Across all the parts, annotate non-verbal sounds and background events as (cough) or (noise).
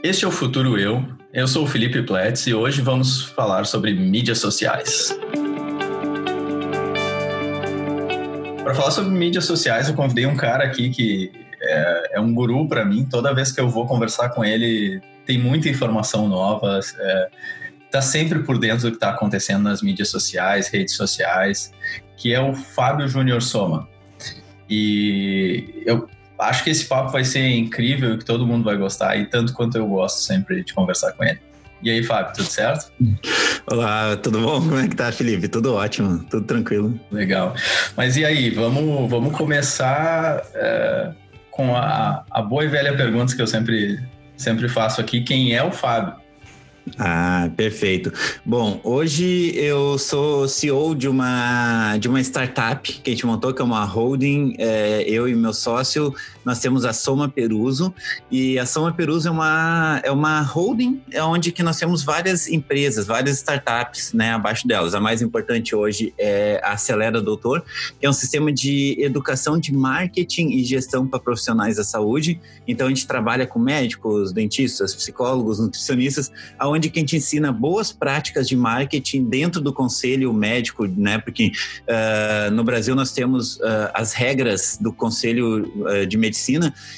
Este é o Futuro Eu. Eu sou o Felipe Pletz e hoje vamos falar sobre mídias sociais. Para falar sobre mídias sociais, eu convidei um cara aqui que é, é um guru para mim. Toda vez que eu vou conversar com ele, tem muita informação nova. É, tá sempre por dentro do que está acontecendo nas mídias sociais, redes sociais, que é o Fábio Júnior Soma. E eu acho que esse papo vai ser incrível e que todo mundo vai gostar, e tanto quanto eu gosto sempre de conversar com ele. E aí, Fábio, tudo certo? Olá, tudo bom? Como é que tá, Felipe? Tudo ótimo, tudo tranquilo. Legal. Mas e aí, vamos, vamos começar é, com a, a boa e velha pergunta que eu sempre, sempre faço aqui: quem é o Fábio? Ah, perfeito. Bom, hoje eu sou CEO de uma, de uma startup que a gente montou, que é uma holding. É, eu e meu sócio, nós temos a Soma Peruso. E a Soma Peruso é uma, é uma holding é onde que nós temos várias empresas, várias startups né, abaixo delas. A mais importante hoje é a Acelera Doutor, que é um sistema de educação de marketing e gestão para profissionais da saúde. Então, a gente trabalha com médicos, dentistas, psicólogos, nutricionistas, aonde onde que a gente ensina boas práticas de marketing dentro do conselho médico, né? Porque uh, no Brasil nós temos uh, as regras do conselho uh, de medicina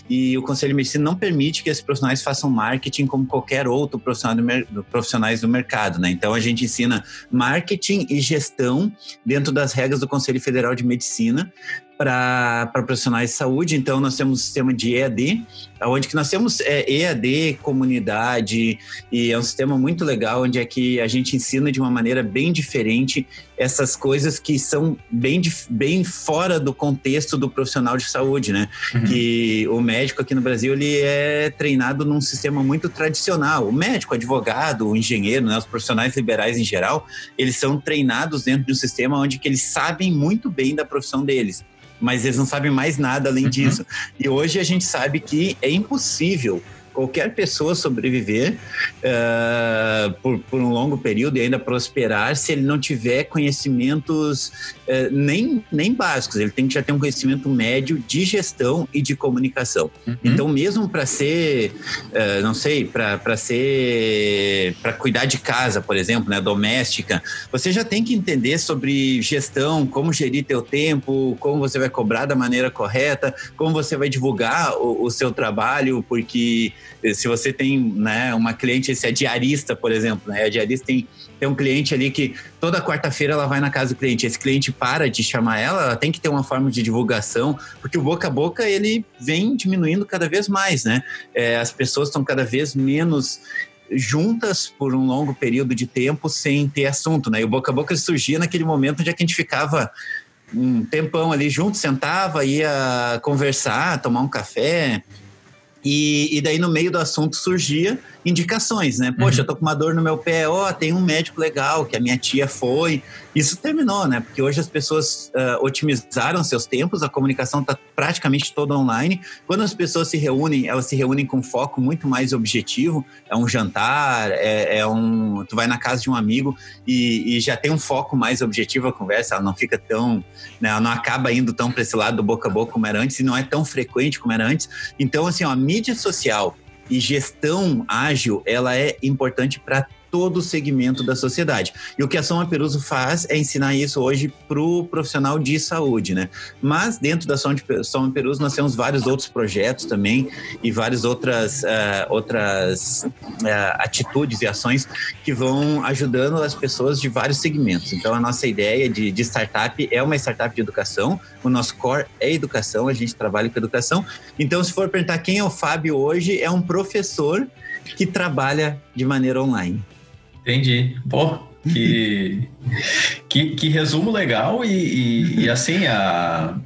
e o conselho de medicina não permite que esses profissionais façam marketing como qualquer outro profissional do profissionais do mercado, né? Então a gente ensina marketing e gestão dentro das regras do Conselho Federal de Medicina para profissionais de saúde. Então, nós temos um sistema de EAD, onde que nós temos é, EAD, comunidade, e é um sistema muito legal, onde é que a gente ensina de uma maneira bem diferente essas coisas que são bem, bem fora do contexto do profissional de saúde, né? Uhum. Que o médico aqui no Brasil, ele é treinado num sistema muito tradicional. O médico, o advogado, o engenheiro, né? Os profissionais liberais em geral, eles são treinados dentro de um sistema onde que eles sabem muito bem da profissão deles mas eles não sabem mais nada além uhum. disso. E hoje a gente sabe que é impossível qualquer pessoa sobreviver uh, por, por, um longo período e ainda prosperar se ele não tiver conhecimentos uh, nem, nem básicos. Ele tem que já ter um conhecimento médio de gestão e de comunicação. Uhum. Então, mesmo para ser, uh, não sei, para ser, para cuidar de casa, por exemplo, né, doméstica, você já tem que entender sobre gestão, como gerir teu tempo, como você vai cobrar da maneira correta, como você vai divulgar o, o seu trabalho, porque se você tem né, uma cliente, se é diarista, por exemplo, né, a diarista tem, tem um cliente ali que toda quarta-feira ela vai na casa do cliente, esse cliente para de chamar ela, ela tem que ter uma forma de divulgação, porque o boca a boca ele vem diminuindo cada vez mais, né? É, as pessoas estão cada vez menos juntas por um longo período de tempo sem ter assunto, né? E o boca a boca surgia naquele momento onde a gente ficava um tempão ali junto, sentava, ia conversar, tomar um café, e, e, daí no meio do assunto surgia indicações, né? Poxa, uhum. eu tô com uma dor no meu pé, ó, oh, tem um médico legal que a minha tia foi. Isso terminou, né? Porque hoje as pessoas uh, otimizaram seus tempos, a comunicação está praticamente toda online. Quando as pessoas se reúnem, elas se reúnem com foco muito mais objetivo. É um jantar, é, é um. Tu vai na casa de um amigo e, e, já tem um foco mais objetivo a conversa, ela não fica tão. Né, ela não acaba indo tão para esse lado do boca a boca como era antes e não é tão frequente como era antes. Então, assim, ó, a mídia social e gestão ágil, ela é importante para todo segmento da sociedade. E o que a Soma Peruso faz é ensinar isso hoje para o profissional de saúde, né? Mas dentro da Soma Peruso nós temos vários outros projetos também e várias outras, uh, outras uh, atitudes e ações que vão ajudando as pessoas de vários segmentos. Então a nossa ideia de, de startup é uma startup de educação, o nosso core é educação, a gente trabalha com educação. Então se for perguntar quem é o Fábio hoje, é um professor que trabalha de maneira online. Entendi. Pô, que, que, que resumo legal e, e, e assim, a,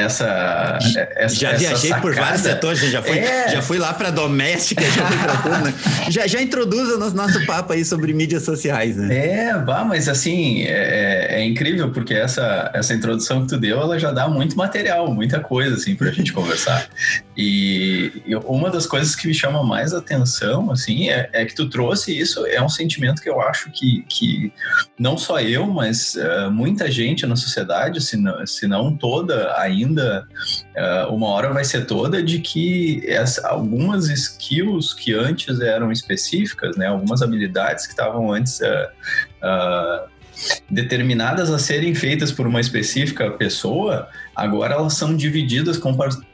essa, essa já viajei essa por vários setores, já fui, é. já fui lá para doméstica, já fui para tudo, né? (laughs) já, já introduza no nosso papo aí sobre mídias sociais, né? É, vá, mas assim, é, é, incrível, porque essa, essa introdução que tu deu, ela já dá muito material, muita coisa, assim, para a gente conversar. E, e, e, uma das coisas que me chama mais atenção, assim, é, é, que tu trouxe isso, é um sentimento que eu acho que, que não só eu, mas uh, muita gente na sociedade, se não, se não toda ainda, uh, uma hora vai ser toda, de que essa, algumas skills que antes eram específicas, né, algumas habilidades que estavam antes uh, determinadas a serem feitas por uma específica pessoa, agora elas são divididas,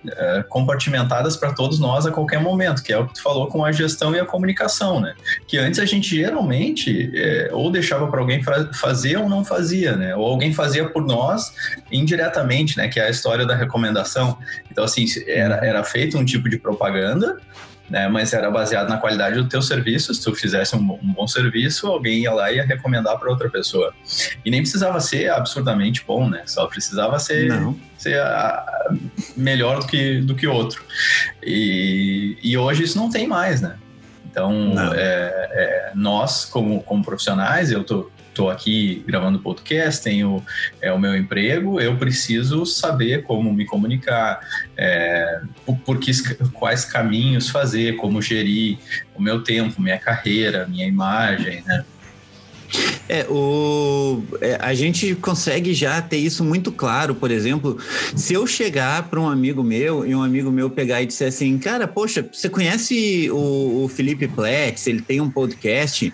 é, compartimentadas para todos nós a qualquer momento, que é o que tu falou com a gestão e a comunicação, né? Que antes a gente geralmente é, ou deixava para alguém fazer ou não fazia, né? Ou alguém fazia por nós indiretamente, né? Que é a história da recomendação. Então, assim, era, era feito um tipo de propaganda, né? Mas era baseado na qualidade do teu serviço. Se tu fizesse um, um bom serviço, alguém ia lá e ia recomendar para outra pessoa. E nem precisava ser absurdamente bom, né? Só precisava ser, ser a, melhor do que, do que outro. E, e hoje isso não tem mais, né? Então, é, é, nós, como, como profissionais, eu tô, estou aqui gravando podcast, tenho é, o meu emprego, eu preciso saber como me comunicar, é, por, que, quais caminhos fazer, como gerir o meu tempo, minha carreira, minha imagem, né? É, o, é, a gente consegue já ter isso muito claro. Por exemplo, se eu chegar para um amigo meu e um amigo meu pegar e disser assim, cara, poxa, você conhece o, o Felipe Pletz? Ele tem um podcast.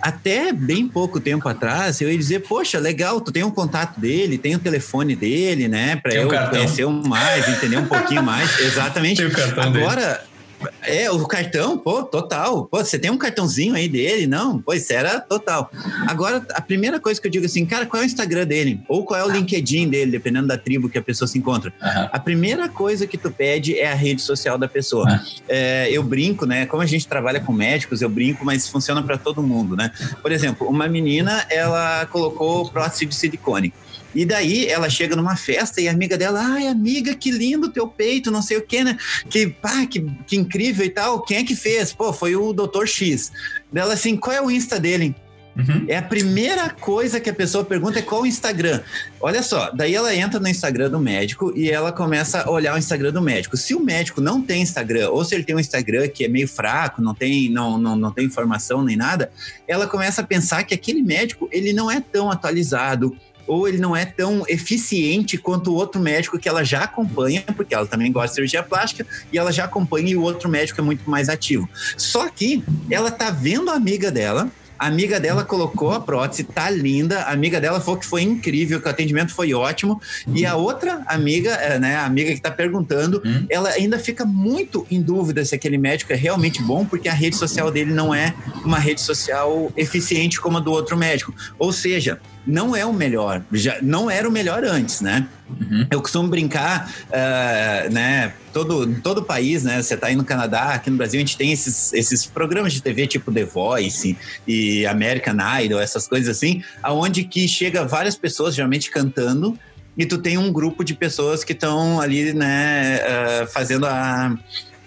Até bem pouco tempo atrás, eu ia dizer, poxa, legal, tu tem um contato dele, tem o telefone dele, né? Para eu conhecer mais, entender um pouquinho mais. (laughs) Exatamente. Agora, dele é, o cartão, pô, total. Pô, você tem um cartãozinho aí dele? Não, pois era total. Agora, a primeira coisa que eu digo assim, cara, qual é o Instagram dele? Ou qual é o LinkedIn dele, dependendo da tribo que a pessoa se encontra. Uhum. A primeira coisa que tu pede é a rede social da pessoa. Uhum. É, eu brinco, né? Como a gente trabalha com médicos, eu brinco, mas funciona para todo mundo, né? Por exemplo, uma menina, ela colocou prótese de silicone. E daí ela chega numa festa e a amiga dela, ai, amiga, que lindo teu peito, não sei o que, né? Que, pá, que, que incrível e tal. Quem é que fez? Pô, foi o Dr. X. Dela assim, qual é o Insta dele? Uhum. É a primeira coisa que a pessoa pergunta é qual o Instagram. Olha só, daí ela entra no Instagram do médico e ela começa a olhar o Instagram do médico. Se o médico não tem Instagram, ou se ele tem um Instagram que é meio fraco, não tem, não, não, não tem informação nem nada, ela começa a pensar que aquele médico ele não é tão atualizado, ou ele não é tão eficiente quanto o outro médico que ela já acompanha, porque ela também gosta de cirurgia plástica e ela já acompanha e o outro médico é muito mais ativo. Só que ela tá vendo a amiga dela, a amiga dela colocou a prótese, tá linda. A amiga dela falou que foi incrível, que o atendimento foi ótimo. E a outra amiga, eh, né, a amiga que tá perguntando, hum. ela ainda fica muito em dúvida se aquele médico é realmente bom, porque a rede social dele não é uma rede social eficiente como a do outro médico. Ou seja, não é o melhor, já não era o melhor antes, né? Uhum. Eu costumo brincar, uh, né? Todo, todo país, né? Você está aí no Canadá, aqui no Brasil, a gente tem esses, esses programas de TV tipo The Voice e American Idol, essas coisas assim, aonde que chega várias pessoas, geralmente cantando, e tu tem um grupo de pessoas que estão ali, né, uh, fazendo a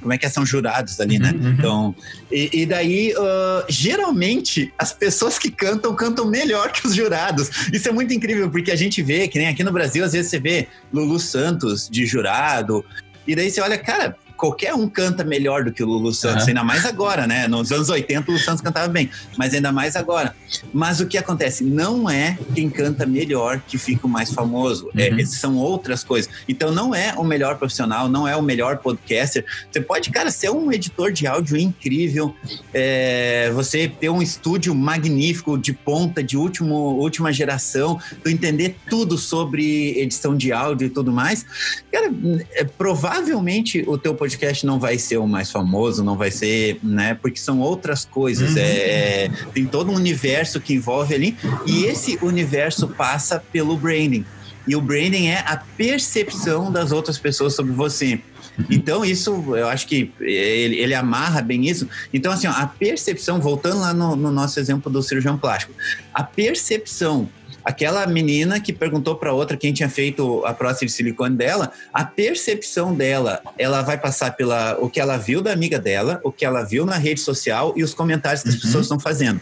como é que é? são jurados ali, né? Uhum. uhum. Então, e, e daí, uh, geralmente, as pessoas que cantam, cantam melhor que os jurados. Isso é muito incrível, porque a gente vê, que nem aqui no Brasil, às vezes você vê Lulu Santos de jurado, e daí você olha, cara, qualquer um canta melhor do que o Lulu Santos, uhum. ainda mais agora, né? Nos anos 80 o Lulu Santos cantava bem, mas ainda mais agora. Mas o que acontece? Não é quem canta melhor que fica o mais famoso, é, uhum. é, são outras coisas. Então não é o melhor profissional, não é o melhor podcaster. Você pode, cara, ser um editor de áudio incrível, é, você ter um estúdio magnífico, de ponta, de último, última geração, tu entender tudo sobre edição de áudio e tudo mais. Cara, é, provavelmente o teu podcast podcast não vai ser o mais famoso, não vai ser, né? Porque são outras coisas. Uhum. É, é, tem todo um universo que envolve ali. E esse universo passa pelo branding. E o branding é a percepção das outras pessoas sobre você. Uhum. Então, isso, eu acho que ele, ele, amarra bem isso. Então, assim, ó, a percepção, voltando lá no, no nosso exemplo do cirurgião plástico, a percepção aquela menina que perguntou para outra quem tinha feito a prótese de silicone dela, a percepção dela, ela vai passar pela o que ela viu da amiga dela, o que ela viu na rede social e os comentários que as uhum. pessoas estão fazendo.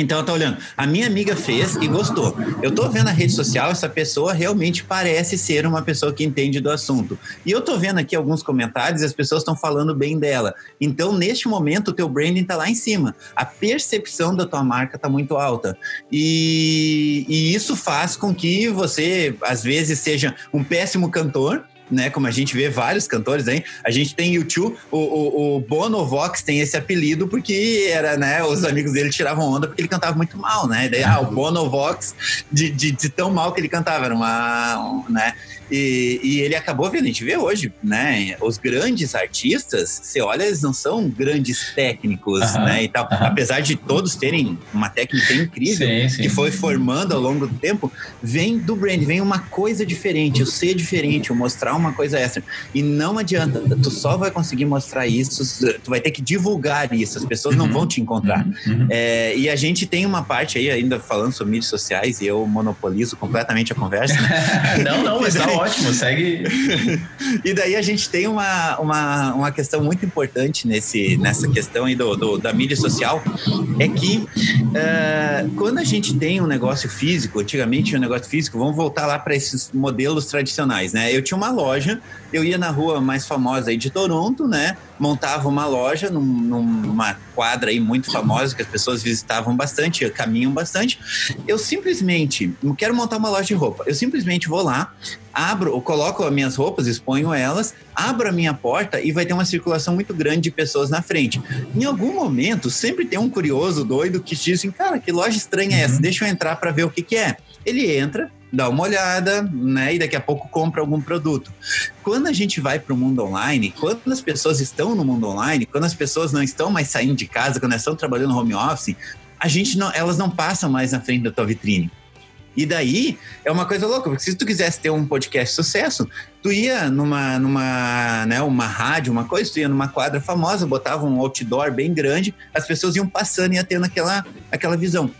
Então eu tô olhando, a minha amiga fez e gostou. Eu tô vendo na rede social, essa pessoa realmente parece ser uma pessoa que entende do assunto. E eu tô vendo aqui alguns comentários as pessoas estão falando bem dela. Então, neste momento, o teu branding tá lá em cima. A percepção da tua marca tá muito alta. E, e isso faz com que você, às vezes, seja um péssimo cantor, né? Como a gente vê vários cantores aí. A gente tem YouTube, o, o, o Bono Vox tem esse apelido porque era, né? Os amigos dele tiravam onda porque ele cantava muito mal, né? Daí, ah, o Bono Vox, de, de, de tão mal que ele cantava, era uma, um, né? E, e, ele acabou vendo, a gente vê hoje, né? Os grandes artistas, você olha, eles não são grandes técnicos, né? E tal. Apesar de todos terem uma técnica incrível sim, sim. que foi formando ao longo do tempo, vem do brand, vem uma coisa diferente, o ser diferente, o mostrar uma coisa extra. E não adianta, tu só vai conseguir mostrar isso, tu vai ter que divulgar isso, as pessoas não uhum. vão te encontrar. Uhum. uhum. É, e a gente tem uma parte aí, ainda falando sobre mídias sociais, e eu monopolizo completamente a conversa. (laughs) não, não, mas tá (laughs) ótimo, segue. (laughs) e daí a gente tem uma, uma, uma questão muito importante nesse, nessa questão aí do, do da mídia social, é que uh, quando a gente tem um negócio físico, antigamente um negócio físico, vamos voltar lá para esses modelos tradicionais, né? Eu tinha uma loja, eu ia na rua mais famosa aí de Toronto, né? Montava uma loja num, numa quadra aí muito famosa que as pessoas visitavam bastante, caminham bastante. Eu simplesmente, não quero montar uma loja de roupa, eu simplesmente vou lá, abro, eu coloco as minhas roupas, exponho elas, abro a minha porta e vai ter uma circulação muito grande de pessoas na frente. Em algum momento, sempre tem um curioso doido que diz assim, cara, que loja estranha é essa? Uhum. Deixa eu entrar para ver o que que é. Ele entra, dá uma olhada, né? E daqui a pouco compra algum produto. Quando a gente vai para o mundo online, quando as pessoas estão no mundo online, quando as pessoas não estão mais saindo de casa, quando elas estão trabalhando no home office, a gente não, elas não passam mais na frente da tua vitrine. E daí é uma coisa louca, porque se tu quisesse ter um podcast sucesso, tu ia numa, numa né, uma rádio, uma coisa, tu ia numa quadra famosa, botava um outdoor bem grande, as pessoas iam passando e ia tendo aquela, aquela visão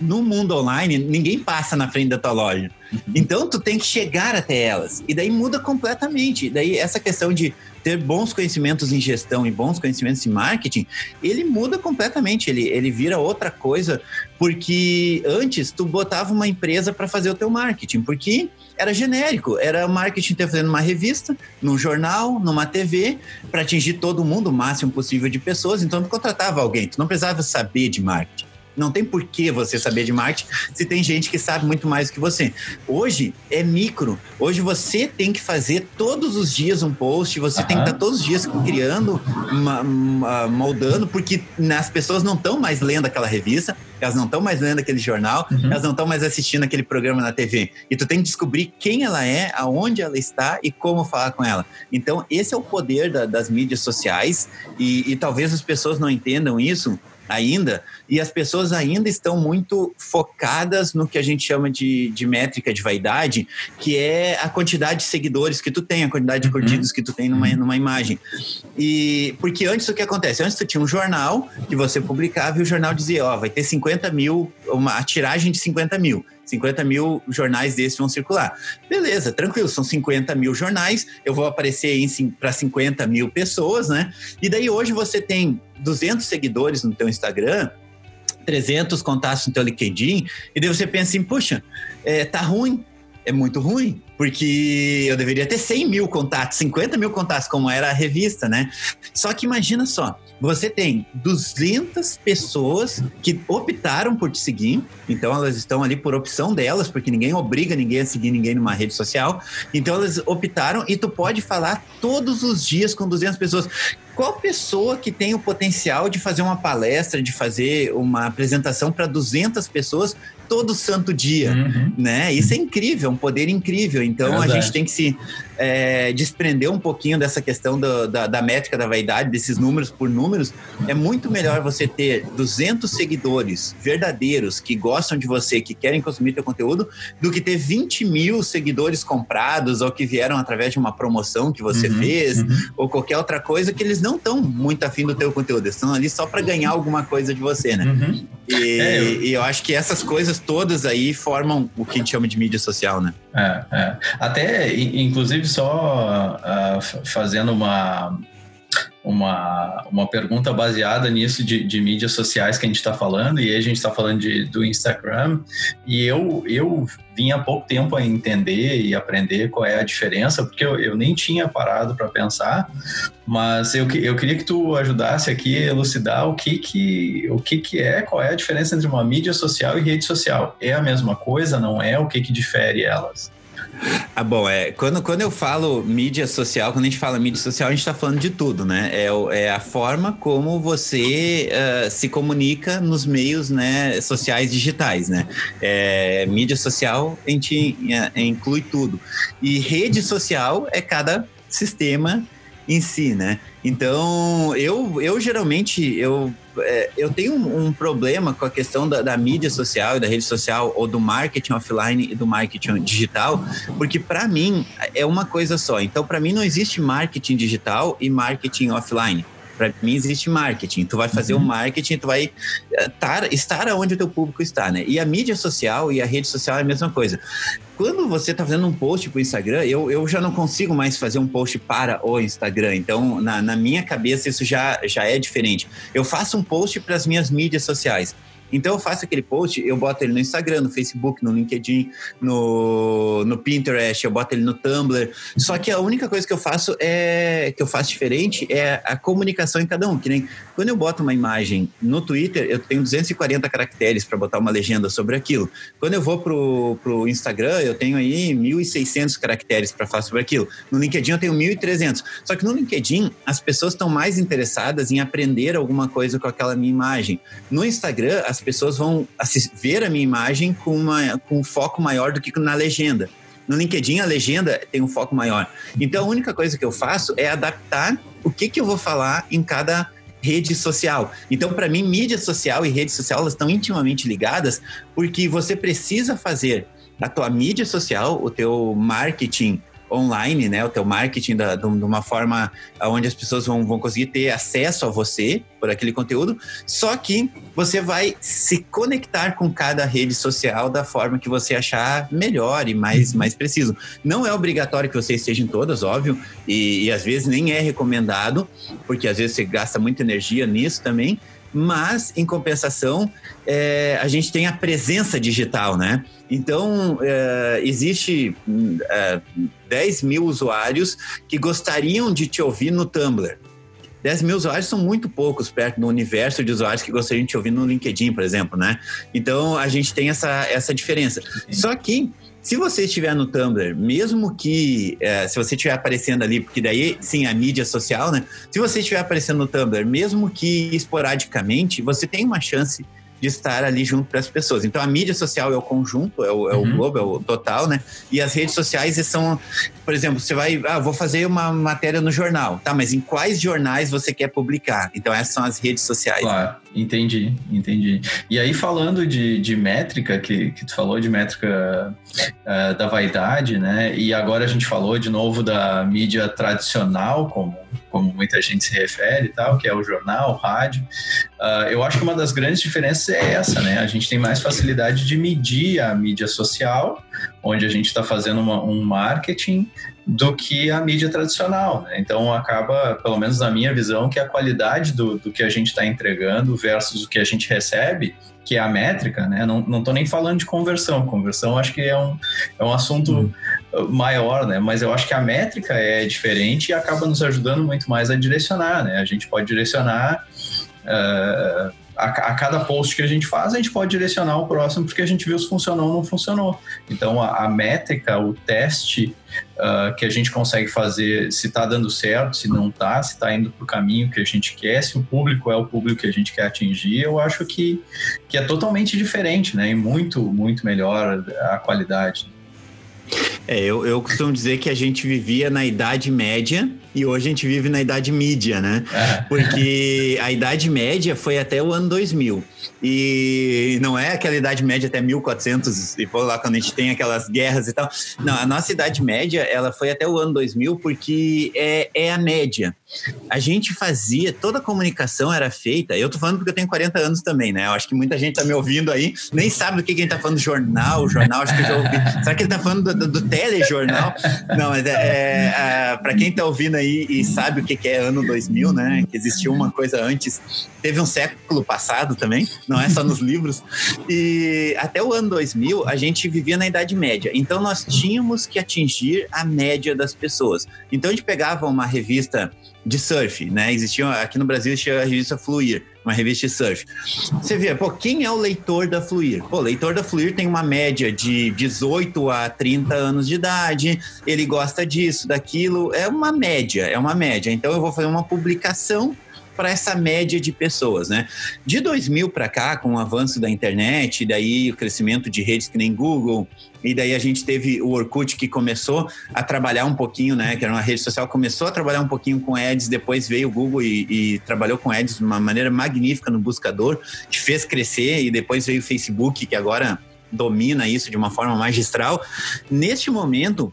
no mundo online, ninguém passa na frente da tua loja. Uhum. Então, tu tem que chegar até elas. E daí muda completamente. E daí, essa questão de ter bons conhecimentos em gestão e bons conhecimentos em marketing, ele muda completamente. Ele, ele vira outra coisa, porque antes tu botava uma empresa para fazer o teu marketing, porque era genérico. Era marketing te fazendo uma revista, num jornal, numa TV, para atingir todo mundo, o máximo possível de pessoas. Então, tu contratava alguém. Tu não precisava saber de marketing. Não tem por que você saber de marketing se tem gente que sabe muito mais do que você. Hoje é micro. Hoje você tem que fazer todos os dias um post, você uhum. tem que estar todos os dias criando, uma, uma, moldando, porque as pessoas não estão mais lendo aquela revista, elas não estão mais lendo aquele jornal, uhum. elas não estão mais assistindo aquele programa na TV. E tu tem que descobrir quem ela é, aonde ela está e como falar com ela. Então, esse é o poder da, das mídias sociais e, e talvez as pessoas não entendam isso ainda, e as pessoas ainda estão muito focadas no que a gente chama de, de métrica de vaidade, que é a quantidade de seguidores que tu tem, a quantidade de uhum. curtidos que tu tem numa, uhum. numa imagem. E porque antes o que acontece? Antes tu tinha um jornal que você publicava e o jornal dizia, ó, vai ter 50 mil, uma tiragem de 50 mil. 50 mil jornais desses vão circular. Beleza, tranquilo, são 50 mil jornais, eu vou aparecer para 50 mil pessoas, né? E daí hoje você tem 200 seguidores no teu Instagram, 300 contatos no teu LinkedIn, e daí você pensa assim, puxa, é, tá ruim, é muito ruim, porque eu deveria ter 100 mil contatos, 50 mil contatos, como era a revista, né? Só que imagina só, você tem 200 pessoas que optaram por te seguir, então elas estão ali por opção delas, porque ninguém obriga ninguém a seguir ninguém numa rede social. Então elas optaram e tu pode falar todos os dias com 200 pessoas. Qual pessoa que tem o potencial de fazer uma palestra, de fazer uma apresentação para 200 pessoas todo santo dia, uhum. né? Isso é incrível, é um poder incrível. Então é a gente tem que se é, desprender um pouquinho dessa questão do, da, da métrica da vaidade, desses números por números. É muito melhor você ter 200 seguidores verdadeiros que gostam de você, que querem consumir teu conteúdo, do que ter 20 mil seguidores comprados ou que vieram através de uma promoção que você uhum, fez uhum. ou qualquer outra coisa que eles não estão muito afim do teu conteúdo, eles estão ali só para ganhar alguma coisa de você, né? Uhum. E, é, eu... e eu acho que essas coisas todas aí formam o que a gente chama de mídia social, né? É, é. Até, inclusive, só uh, fazendo uma uma, uma pergunta baseada nisso de, de mídias sociais que a gente está falando, e aí a gente está falando de, do Instagram, e eu, eu vim há pouco tempo a entender e aprender qual é a diferença, porque eu, eu nem tinha parado para pensar, mas eu, eu queria que tu ajudasse aqui a elucidar o que que, o que que é, qual é a diferença entre uma mídia social e rede social. É a mesma coisa, não é? O que que difere elas? Ah, bom, é, quando, quando eu falo mídia social, quando a gente fala mídia social, a gente está falando de tudo, né? É, é a forma como você uh, se comunica nos meios né, sociais digitais, né? É, mídia social, a gente é, inclui tudo. E rede social é cada sistema em si, né? Então, eu, eu geralmente, eu, é, eu tenho um, um, problema com a questão da, da, mídia social e da rede social, ou do marketing offline e do marketing digital, porque para mim é uma coisa só. Então, para mim não existe marketing digital e marketing offline. Para mim existe marketing. Tu vai fazer o uhum. um marketing, tu vai estar, é, estar onde o teu público está, né? E a mídia social e a rede social é a mesma coisa. Quando você está fazendo um post para o Instagram, eu, eu já não consigo mais fazer um post para o Instagram. Então, na, na minha cabeça, isso já, já é diferente. Eu faço um post para as minhas mídias sociais. Então eu faço aquele post, eu boto ele no Instagram, no Facebook, no LinkedIn, no, no Pinterest, eu boto ele no Tumblr. Só que a única coisa que eu faço é que eu faço diferente é a comunicação em cada um. Que nem quando eu boto uma imagem no Twitter, eu tenho 240 caracteres para botar uma legenda sobre aquilo. Quando eu vou pro, pro Instagram, eu tenho aí 1.600 caracteres para falar sobre aquilo. No LinkedIn eu tenho 1.300. Só que no LinkedIn as pessoas estão mais interessadas em aprender alguma coisa com aquela minha imagem. No Instagram as pessoas vão ver a minha imagem com, uma, com um foco maior do que na legenda. No LinkedIn, a legenda tem um foco maior. Então, a única coisa que eu faço é adaptar o que, que eu vou falar em cada rede social. Então, para mim, mídia social e rede social elas estão intimamente ligadas, porque você precisa fazer a tua mídia social, o teu marketing online, né, o teu marketing da, de uma forma onde as pessoas vão, vão conseguir ter acesso a você por aquele conteúdo, só que você vai se conectar com cada rede social da forma que você achar melhor e mais, uhum. mais preciso. Não é obrigatório que você esteja em todas, óbvio, e, e às vezes nem é recomendado, porque às vezes você gasta muita energia nisso também, mas em compensação é, a gente tem a presença digital, né? Então é, existe é, 10 mil usuários que gostariam de te ouvir no Tumblr. 10 mil usuários são muito poucos perto do universo de usuários que gostariam de te ouvir no LinkedIn, por exemplo, né? Então a gente tem essa, essa diferença. Só que se você estiver no Tumblr, mesmo que é, se você estiver aparecendo ali, porque daí sim a mídia social, né? Se você estiver aparecendo no Tumblr, mesmo que esporadicamente, você tem uma chance de estar ali junto para as pessoas. Então a mídia social é o conjunto, é o, é uhum. o globo, é o total, né? E as redes sociais são, por exemplo, você vai, ah, vou fazer uma matéria no jornal, tá? Mas em quais jornais você quer publicar? Então essas são as redes sociais. Claro, entendi, entendi. E aí falando de, de métrica, que, que tu falou de métrica uh, da vaidade, né? E agora a gente falou de novo da mídia tradicional, como, como muita gente se refere e tal, que é o jornal, o rádio. Uh, eu acho que uma das grandes diferenças é essa, né? A gente tem mais facilidade de medir a mídia social, onde a gente está fazendo uma, um marketing, do que a mídia tradicional. Né? Então acaba, pelo menos na minha visão, que a qualidade do, do que a gente está entregando versus o que a gente recebe, que é a métrica, né? Não estou nem falando de conversão. Conversão acho que é um, é um assunto uhum. maior, né? Mas eu acho que a métrica é diferente e acaba nos ajudando muito mais a direcionar, né? A gente pode direcionar Uh, a, a, cada post que a gente faz, a gente pode direcionar o próximo porque a gente viu se funcionou ou não funcionou. Então, a, a métrica, o teste uh, que a gente consegue fazer, se está dando certo, se não está, se está indo para o caminho que a gente quer, se o público é o público que a gente quer atingir, eu acho que, que é totalmente diferente, né? E muito, muito melhor a qualidade. É, eu, eu costumo dizer que a gente vivia na Idade Média e hoje a gente vive na Idade Mídia, né? É. Porque a Idade Média foi até o ano 2000. E não é aquela Idade Média até 1400 e por lá quando a gente tem aquelas guerras e tal. Não, a nossa Idade Média, ela foi até o ano 2000 porque é, é a média. A gente fazia, toda a comunicação era feita. Eu tô falando porque eu tenho 40 anos também, né? Eu acho que muita gente tá me ouvindo aí, nem sabe do que, que a gente tá falando, jornal, jornal, acho que eu já ouvi. (laughs) Será que ele tá falando do, do, do telejornal? Não, mas é, é, é para quem tá ouvindo aí, e, e sabe o que, que é ano 2000, né? Que existiu uma coisa antes. Teve um século passado também, não é só nos livros. E até o ano 2000, a gente vivia na Idade Média. Então, nós tínhamos que atingir a média das pessoas. Então, a gente pegava uma revista de surf, né? Existia, aqui no Brasil a revista Fluir, uma revista de surf. Você vê, pô, quem é o leitor da Fluir? Pô, o leitor da Fluir tem uma média de 18 a 30 anos de idade, ele gosta disso, daquilo, é uma média, é uma média. Então eu vou fazer uma publicação para essa média de pessoas, né? De 2000 para cá, com o avanço da internet, daí o crescimento de redes que nem Google, e daí a gente teve o Orkut que começou a trabalhar um pouquinho, né? Que era uma rede social, começou a trabalhar um pouquinho com ads, depois veio o Google e, e trabalhou com ads de uma maneira magnífica no buscador, que fez crescer, e depois veio o Facebook, que agora domina isso de uma forma magistral. Neste momento,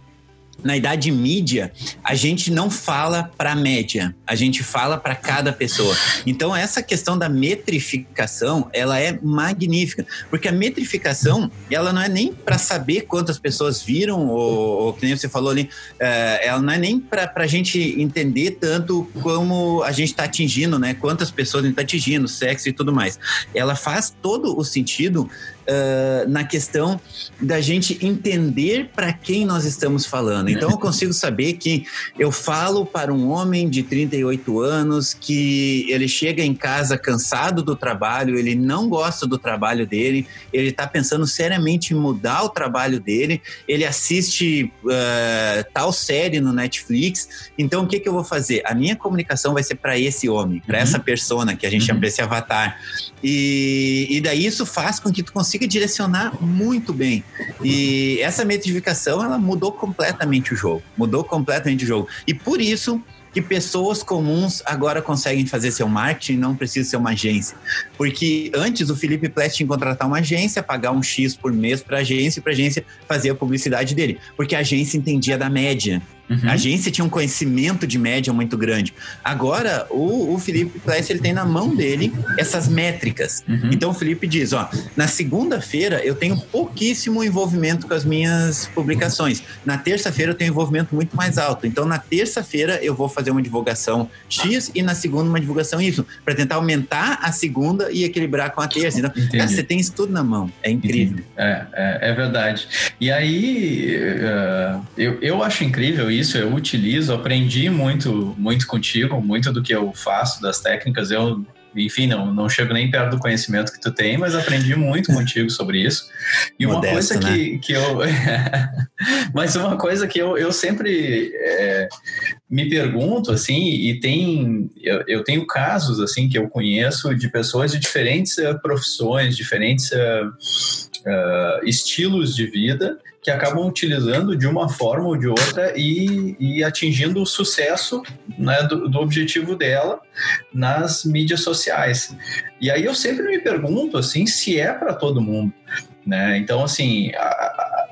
na idade mídia, a gente não fala para a média, a gente fala para cada pessoa. Então essa questão da metrificação, ela é magnífica, porque a metrificação, ela não é nem para saber quantas pessoas viram ou, ou, que nem você falou ali, é, ela não é nem para a gente entender tanto como a gente está atingindo, né? Quantas pessoas a gente está atingindo, sexo e tudo mais. Ela faz todo o sentido uh, na questão da gente entender para quem nós estamos falando. Então eu consigo saber que eu falo para um homem de 38 anos que ele chega em casa cansado do trabalho, ele não gosta do trabalho dele, ele está pensando seriamente em mudar o trabalho dele, ele assiste uh, tal série no Netflix. Então o que, que eu vou fazer? A minha comunicação vai ser para esse homem, para uhum. essa persona que a gente uhum. chama desse avatar. E, e daí isso faz com que tu consiga direcionar muito bem. E essa metrificação, ela mudou completamente o jogo. Mudou completamente o jogo. E por isso que pessoas comuns agora conseguem fazer seu marketing, não precisa ser uma agência. Porque antes o Felipe Plest tinha que contratar uma agência, pagar um X por mês para agência e para agência fazer a publicidade dele. Porque a agência entendia da média. Uhum. A agência tinha um conhecimento de média muito grande. Agora, o, o Felipe Pless, ele tem na mão dele essas métricas. Uhum. Então, o Felipe diz, ó, na segunda-feira eu tenho pouquíssimo envolvimento com as minhas publicações. Na terça-feira eu tenho envolvimento muito mais alto. Então, na terça-feira eu vou fazer uma divulgação X e na segunda uma divulgação Y, para tentar aumentar a segunda e equilibrar com a terça. Então, cara, você tem isso tudo na mão. É incrível. É, é, é, verdade. E aí, uh, eu, eu acho incrível isso, eu utilizo, aprendi muito, muito contigo, muito do que eu faço, das técnicas. Eu, enfim, não, não chego nem perto do conhecimento que tu tem, mas aprendi muito (laughs) contigo sobre isso. E uma Modesto, coisa que, né? que eu. (laughs) mas uma coisa que eu, eu sempre é, me pergunto, assim, e tem. Eu, eu, tenho casos, assim, que eu conheço de pessoas de diferentes uh, profissões, diferentes. Uh, estilos de vida que acabam utilizando de uma forma ou de outra e, e atingindo o sucesso né, do, do, objetivo dela nas mídias sociais. E aí eu sempre me pergunto assim se é para todo mundo. Né? Então, assim, a,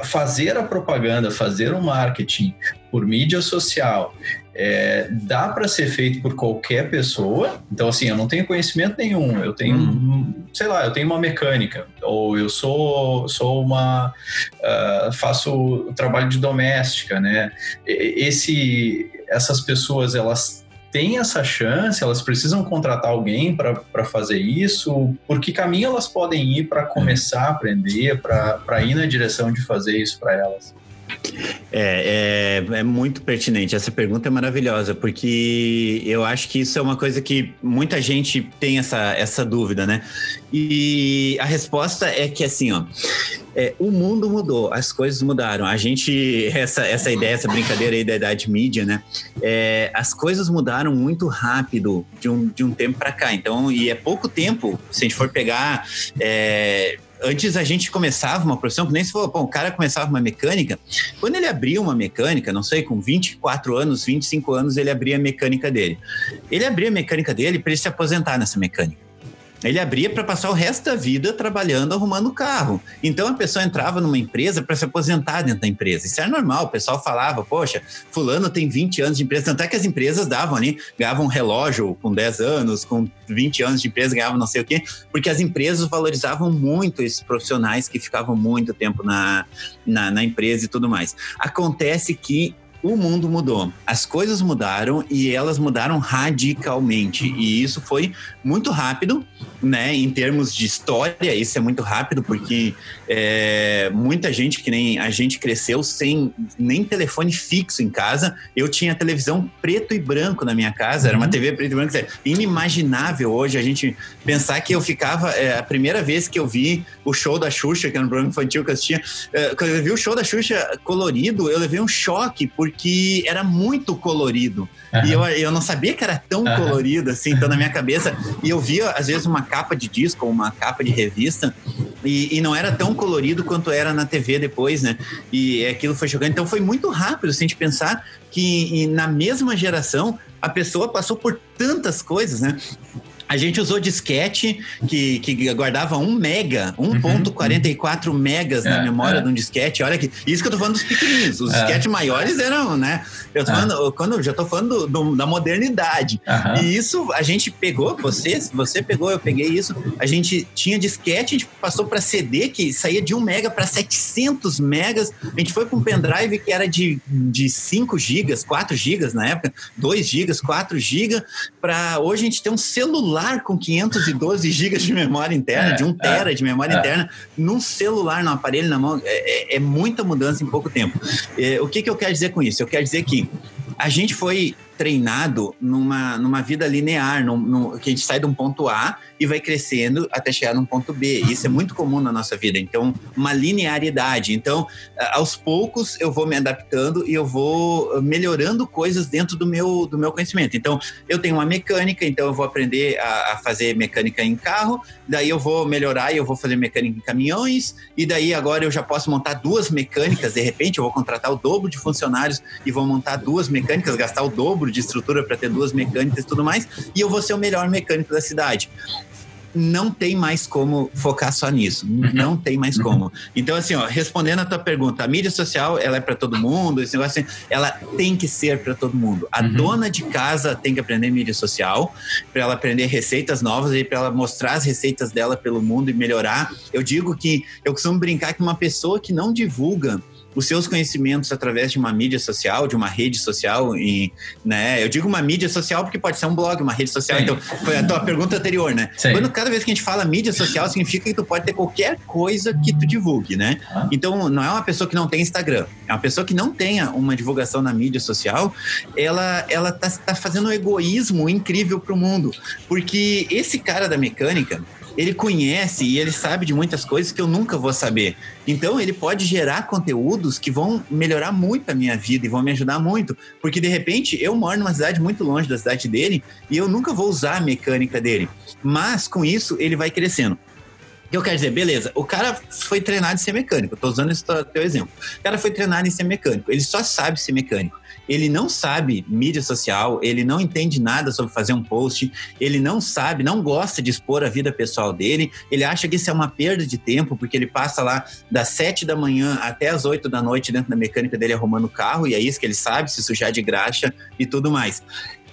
a fazer a propaganda, fazer o marketing por mídia social é, dá para ser feito por qualquer pessoa. Então, assim, eu não tenho conhecimento nenhum. Eu tenho, uhum. sei lá, eu tenho uma mecânica, ou eu sou, sou uma. Uh, faço trabalho de doméstica, né? Esse, essas pessoas, elas têm essa chance, elas precisam contratar alguém para fazer isso? Por que caminho elas podem ir para começar a aprender, para ir na direção de fazer isso para elas? É, é, é, muito pertinente. Essa pergunta é maravilhosa, porque eu acho que isso é uma coisa que muita gente tem essa, essa dúvida, né? E a resposta é que assim, ó, é, o mundo mudou, as coisas mudaram. A gente, essa, essa ideia, essa brincadeira aí da idade mídia, né? É, as coisas mudaram muito rápido de um, de um tempo para cá. Então, e é pouco tempo, se a gente for pegar. Antes a gente começava uma profissão, que nem se for, bom, o cara começava uma mecânica, quando ele abria uma mecânica, não sei, com 24 anos, 25 anos, ele abria a mecânica dele. Ele abria a mecânica dele para ele se aposentar nessa mecânica. Ele abria para passar o resto da vida trabalhando, arrumando carro. Então a pessoa entrava numa empresa para se aposentar dentro da empresa. Isso era normal. O pessoal falava, poxa, fulano tem 20 anos de empresa. Tanto é que as empresas davam ali, ganhavam um relógio com 10 anos, com 20 anos de empresa, ganhavam não sei o quê, porque as empresas valorizavam muito esses profissionais que ficavam muito tempo na, na, na empresa e tudo mais. Acontece que o mundo mudou, as coisas mudaram e elas mudaram radicalmente. E isso foi muito rápido, né? Em termos de história, isso é muito rápido, porque é, muita gente que nem a gente cresceu sem nem telefone fixo em casa. Eu tinha televisão preto e branco na minha casa, era uma uhum. TV preto e branco. Inimaginável hoje a gente pensar que eu ficava. É, a primeira vez que eu vi o show da Xuxa, que era um programa infantil que eu assistia, é, quando eu vi o show da Xuxa colorido, eu levei um choque, porque porque era muito colorido. Uhum. E eu, eu não sabia que era tão uhum. colorido assim, então na minha cabeça. E eu via, às vezes, uma capa de disco ou uma capa de revista, e, e, não era tão colorido quanto era na TV depois, né? E aquilo foi chocante. Então foi muito rápido, se a gente pensar que na mesma geração a pessoa passou por tantas coisas, né? A gente usou disquete que, que guardava 1 mega, 1.44 uhum. megas é, na memória é. de um disquete. Olha que isso que eu tô falando dos pequenininhos. Os é. disquetes maiores eram, né? Eu tô é. falando, quando já tô falando do, do, da modernidade. Uhum. E isso a gente pegou, você, você pegou, eu peguei isso. A gente tinha disquete, a gente passou para CD que saía de 1 mega para 700 megas. A gente foi para um pendrive que era de, de 5 gigas, 4 gigas na época, 2 gigas, 4 gigas, para hoje a gente ter um celular celular com 512 GB de memória interna, é, de 1 é, tera de memória é. interna, num celular, num aparelho na mão, é, é, é muita mudança em pouco tempo. É, o que, que eu quero dizer com isso? Eu quero dizer que a gente foi treinado numa, numa vida linear, num, num, que a gente sai de um ponto A e vai crescendo até chegar num ponto B. Isso é muito comum na nossa vida. Então, uma linearidade. Então, aos poucos eu vou me adaptando e eu vou melhorando coisas dentro do meu, do meu conhecimento. Então, eu tenho uma mecânica, então eu vou aprender a, a fazer mecânica em carro, daí eu vou melhorar e eu vou fazer mecânica em caminhões, e daí agora eu já posso montar duas mecânicas, de repente eu vou contratar o dobro de funcionários e vou montar duas mecânicas, gastar o dobro de estrutura para ter duas mecânicas e tudo mais, e eu vou ser o melhor mecânico da cidade não tem mais como focar só nisso. Não tem mais como. Então, assim, ó, respondendo a tua pergunta, a mídia social, ela é para todo mundo, esse negócio assim, ela tem que ser para todo mundo. A uhum. dona de casa tem que aprender mídia social, para ela aprender receitas novas e para ela mostrar as receitas dela pelo mundo e melhorar. Eu digo que eu costumo brincar que uma pessoa que não divulga os seus conhecimentos através de uma mídia social, de uma rede social, e, né? Eu digo uma mídia social porque pode ser um blog, uma rede social. Sim. Então, foi a tua pergunta anterior, né? Sim. Quando cada vez que a gente fala mídia social, significa que tu pode ter qualquer coisa que tu divulgue, né? Ah. Então, não é uma pessoa que não tem Instagram, é uma pessoa que não tenha uma divulgação na mídia social, ela ela tá, tá fazendo um egoísmo incrível pro mundo, porque esse cara da mecânica, ele conhece e ele sabe de muitas coisas que eu nunca vou saber. Então, ele pode gerar conteúdos que vão melhorar muito a minha vida e vão me ajudar muito. Porque, de repente, eu moro numa cidade muito longe da cidade dele e eu nunca vou usar a mecânica dele. Mas, com isso, ele vai crescendo. Que eu quero dizer? Beleza, o cara foi treinado em ser mecânico. Estou usando esse teu exemplo. O cara foi treinado em ser mecânico. Ele só sabe ser mecânico ele não sabe mídia social, ele não entende nada sobre fazer um post, ele não sabe, não gosta de expor a vida pessoal dele, ele acha que isso é uma perda de tempo, porque ele passa lá das sete da manhã até as oito da noite dentro da mecânica dele arrumando o carro, e é isso que ele sabe, se sujar de graxa e tudo mais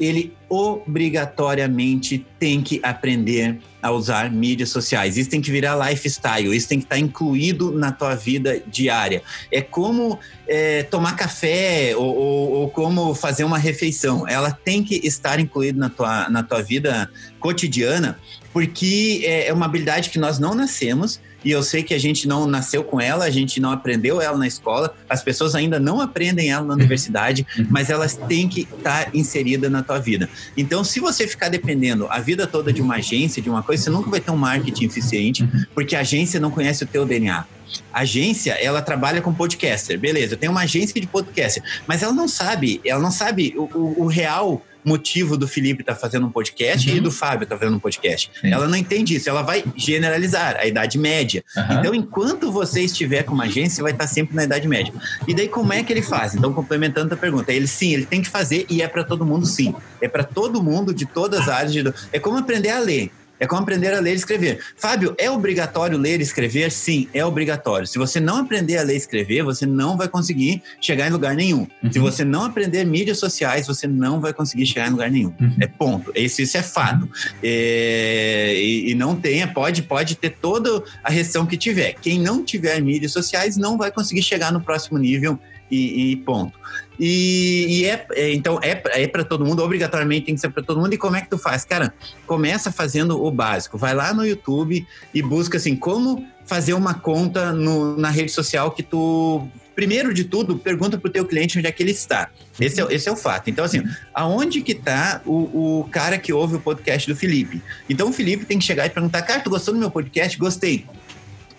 ele obrigatoriamente tem que aprender a usar mídias sociais. Isso tem que virar lifestyle, isso tem que estar incluído na tua vida diária. É como é, tomar café ou, ou, ou, como fazer uma refeição. Ela tem que estar incluída na tua, na tua vida cotidiana, porque é, é uma habilidade que nós não nascemos e eu sei que a gente não nasceu com ela, a gente não aprendeu ela na escola, as pessoas ainda não aprendem ela na universidade, uhum. mas elas têm que estar tá inserida na tua vida. Então, se você ficar dependendo a vida toda de uma agência, de uma coisa, você nunca vai ter um marketing eficiente, uhum. porque a agência não conhece o teu DNA. A agência, ela trabalha com podcaster, beleza? Tenho uma agência de podcaster, mas ela não sabe, ela não sabe o, o, o real motivo do Felipe estar tá fazendo um podcast uhum. e do Fábio estar tá fazendo um podcast. Sim. Ela não entende isso, ela vai generalizar a idade média. Uhum. Então, enquanto você estiver com uma agência, vai estar tá sempre na idade média. E daí, como é que ele faz? Então, complementando a pergunta, ele sim, ele tem que fazer e é para todo mundo sim. É para todo mundo de todas as áreas. De... É como aprender a ler. É como aprender a ler e escrever. Fábio, é obrigatório ler e escrever? Sim, é obrigatório. Se você não aprender a ler e escrever, você não vai conseguir chegar em lugar nenhum. Uhum. Se você não aprender mídias sociais, você não vai conseguir chegar em lugar nenhum. Uhum. É ponto. Esse, isso é fato. É, e, e, não tenha, pode, pode ter toda a restrição que tiver. Quem não tiver mídias sociais não vai conseguir chegar no próximo nível e, e ponto. E, e é, é, então é, é para todo mundo, obrigatoriamente tem que ser para todo mundo. E como é que tu faz? Cara, começa fazendo o básico. Vai lá no YouTube e busca assim, como fazer uma conta no, na rede social que tu primeiro de tudo, pergunta para o teu cliente onde é que ele está. Esse é, esse é o fato. Então, assim, aonde que está o, o cara que ouve o podcast do Felipe? Então, o Felipe tem que chegar e perguntar, cara, tu gostou do meu podcast? Gostei.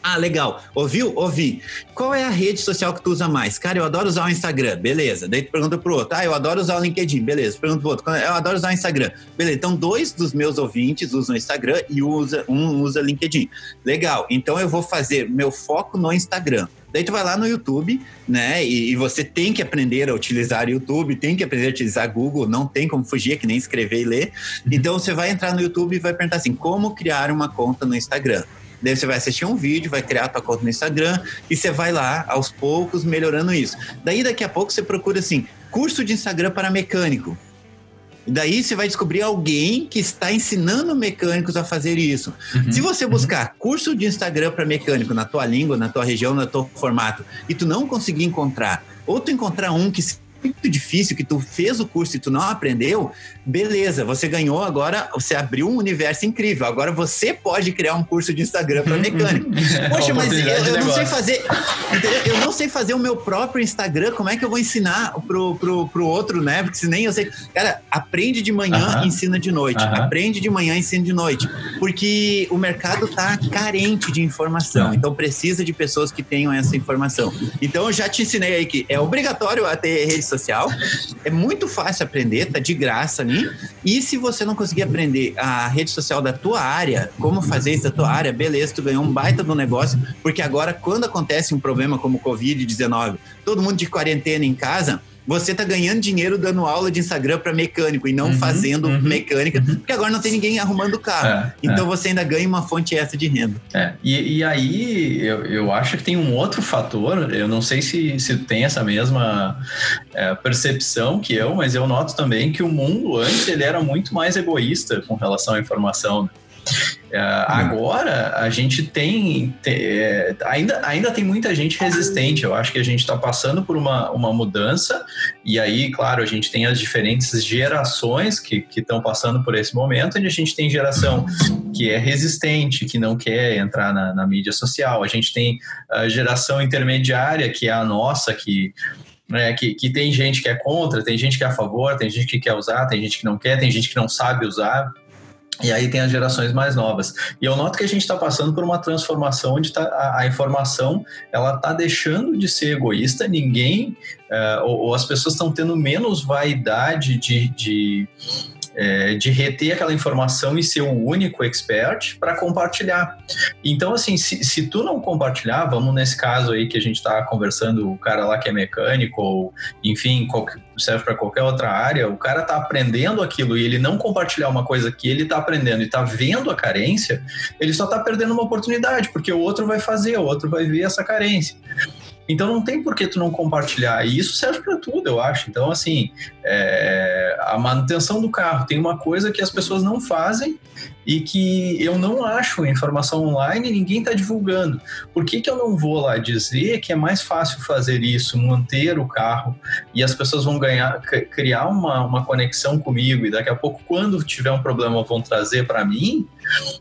Ah, legal. Ouviu? Ouvi. Qual é a rede social que tu usa mais? Cara, eu adoro usar o Instagram. Beleza. Daí tu pergunta pro outro. Ah, eu adoro usar o LinkedIn. Beleza. Pergunta pro outro. Eu adoro usar o Instagram. Beleza. Então, dois dos meus ouvintes usam o Instagram e usa, um usa LinkedIn. Legal. Então, eu vou fazer meu foco no Instagram. Daí tu vai lá no YouTube, né? E, e, você tem que aprender a utilizar o YouTube, tem que aprender a utilizar Google, não tem como fugir, é que nem escrever e ler. Uhum. Então você vai entrar no YouTube e vai perguntar assim: como criar uma conta no Instagram? Daí você vai assistir um vídeo, vai criar a tua conta no Instagram e você vai lá, aos poucos, melhorando isso. Daí daqui a pouco você procura assim, curso de Instagram para mecânico. Daí você vai descobrir alguém que está ensinando mecânicos a fazer isso. Uhum, Se você buscar uhum. curso de Instagram para mecânico na tua língua, na tua região, no teu formato, e tu não conseguir encontrar, ou tu encontrar um que muito difícil, que tu fez o curso e tu não aprendeu, beleza, você ganhou agora, você abriu um universo incrível. Agora você pode criar um curso de Instagram para mecânico. (laughs) Poxa, mas eu, eu não sei fazer, eu não sei fazer o meu próprio Instagram, como é que eu vou ensinar pro, pro, pro outro, né? Porque se nem eu sei. Cara, aprende de manhã, uh -huh. ensina de noite. Uh -huh. Aprende de manhã, ensina de noite. Porque o mercado tá carente de informação. Então precisa de pessoas que tenham essa informação. Então eu já te ensinei aí que é obrigatório ter redes social. É muito fácil aprender, tá de graça ali. E se você não conseguir aprender a rede social da tua área, como fazer isso da tua área, beleza, tu ganhou um baita do negócio, porque agora quando acontece um problema como o Covid-19, todo mundo de quarentena em casa, você tá ganhando dinheiro dando aula de Instagram para mecânico e não uhum, fazendo uhum, mecânica, uhum. porque agora não tem ninguém arrumando o carro. É, então é. você ainda ganha uma fonte essa de renda. É. E, e, aí eu, eu acho que tem um outro fator, eu não sei se, se tem essa mesma é, percepção que eu, mas eu noto também que o mundo antes ele era muito mais egoísta com relação à informação. Uh, agora a gente tem, tem é, ainda, ainda tem muita gente resistente. Eu acho que a gente está passando por uma, uma mudança, e aí, claro, a gente tem as diferentes gerações que estão passando por esse momento, onde a gente tem geração que é resistente, que não quer entrar na, na mídia social, a gente tem a geração intermediária, que é a nossa, que é, que, que, tem gente que é contra, tem gente que é a favor, tem gente que quer usar, tem gente que não quer, tem gente que não sabe usar. E aí tem as gerações mais novas. E eu noto que a gente está passando por uma transformação onde tá, a, a informação ela está deixando de ser egoísta, ninguém, uh, ou, ou, as pessoas estão tendo menos vaidade de, de é, de reter aquela informação e ser o único expert para compartilhar. Então, assim, se, se tu não compartilhar, vamos nesse caso aí que a gente está conversando, o cara lá que é mecânico, ou enfim, qualquer, serve para qualquer outra área, o cara está aprendendo aquilo e ele não compartilhar uma coisa que ele está aprendendo e está vendo a carência, ele só está perdendo uma oportunidade, porque o outro vai fazer, o outro vai ver essa carência. Então não tem por que tu não compartilhar. E isso serve para tudo, eu acho. Então, assim, é, a manutenção do carro tem uma coisa que as pessoas não fazem e que eu não acho informação online e ninguém está divulgando. Por que, que eu não vou lá dizer que é mais fácil fazer isso, manter o carro e as pessoas vão ganhar, criar uma, uma conexão comigo e daqui a pouco, quando tiver um problema, vão trazer para mim,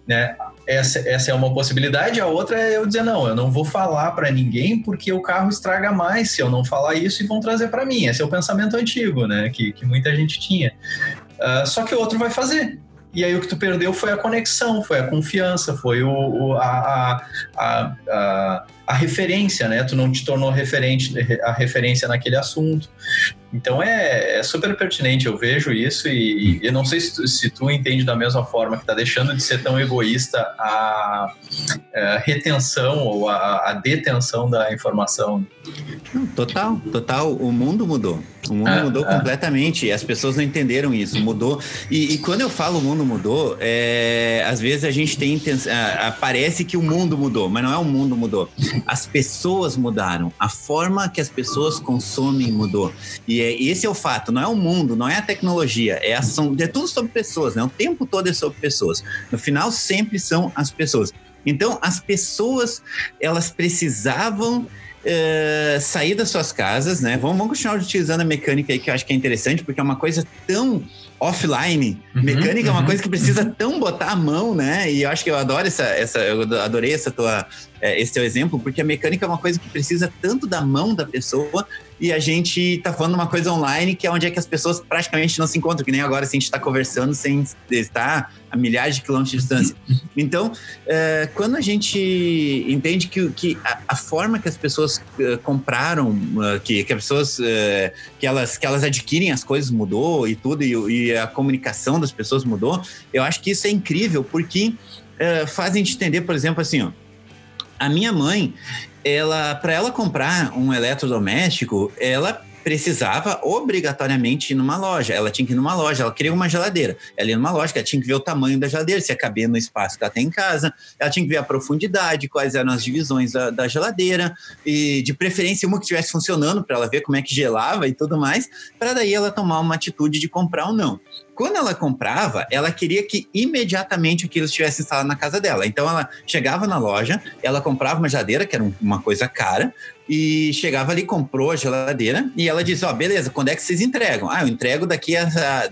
né? essa, essa é uma possibilidade. A outra é eu dizer, não, eu não vou falar para ninguém porque o carro estraga mais se eu não falar isso e vão trazer para mim. Esse é o pensamento antigo, né? Que, que muita gente tinha. Uh, só que o outro vai fazer. E aí o que tu perdeu foi a conexão, foi a confiança, foi o, o a, a, a, a, referência, né? Tu não te tornou referente, a referência naquele assunto. Então é, é, super pertinente, eu vejo isso e, e eu não sei se tu, se tu, entende da mesma forma que está deixando de ser tão egoísta a, a é, retenção ou a, a, detenção da informação. Total, total. O mundo mudou. O mundo é, mudou é. completamente e as pessoas não entenderam isso. Mudou. E, e quando eu falo o mundo mudou, é, às vezes a gente tem intenção. Parece que o mundo mudou, mas não é o mundo mudou. As pessoas mudaram. A forma que as pessoas consomem mudou. E é, esse é o fato, não é o mundo, não é a tecnologia, é, ação, é tudo sobre pessoas, né? O tempo todo é sobre pessoas. No final, sempre são as pessoas. Então, as pessoas, elas precisavam é, sair das suas casas, né? Vamos, vamos continuar utilizando a mecânica aí, que eu acho que é interessante, porque é uma coisa tão offline. Uhum, mecânica uhum, é uma uhum, coisa que precisa uhum. tão botar a mão, né? E eu acho que eu adoro essa, essa eu adorei essa tua, é, esse teu exemplo, porque a mecânica é uma coisa que precisa tanto da mão da pessoa e a gente tá falando uma coisa online que é onde é que as pessoas praticamente não se encontram, que nem agora assim, a gente está conversando sem estar a milhares de quilômetros de distância. Então, é, quando a gente entende que, que a, a forma que as pessoas uh, compraram, uh, que, que as pessoas que, elas, que elas adquirem as coisas mudou e tudo, e, e, a comunicação das pessoas mudou, eu acho que isso é incrível, porque faz a gente entender, por exemplo, assim, ó, a minha mãe, ela para ela comprar um eletrodoméstico, ela precisava obrigatoriamente ir numa loja. Ela tinha que ir numa loja, ela queria uma geladeira. Ela ia numa loja, ela tinha que ver o tamanho da geladeira, se ia caber no espaço que ela tem em casa. Ela tinha que ver a profundidade, quais eram as divisões da, da geladeira, e de preferência uma que estivesse funcionando para ela ver como é que gelava e tudo mais, para daí ela tomar uma atitude de comprar ou não. Quando ela comprava, ela queria que imediatamente aquilo estivesse instalado na casa dela. Então ela chegava na loja, ela comprava uma geladeira, que era uma coisa cara, e chegava ali, comprou a geladeira e ela disse: Ó, oh, beleza, quando é que vocês entregam? Ah, eu entrego daqui a.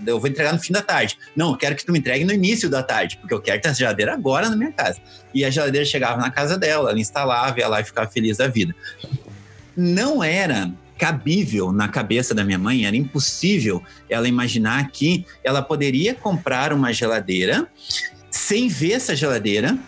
Eu vou entregar no fim da tarde. Não, eu quero que tu me entregue no início da tarde, porque eu quero ter a geladeira agora na minha casa. E a geladeira chegava na casa dela, ela instalava, ia lá e ficava feliz da vida. Não era cabível na cabeça da minha mãe, era impossível ela imaginar que ela poderia comprar uma geladeira sem ver essa geladeira,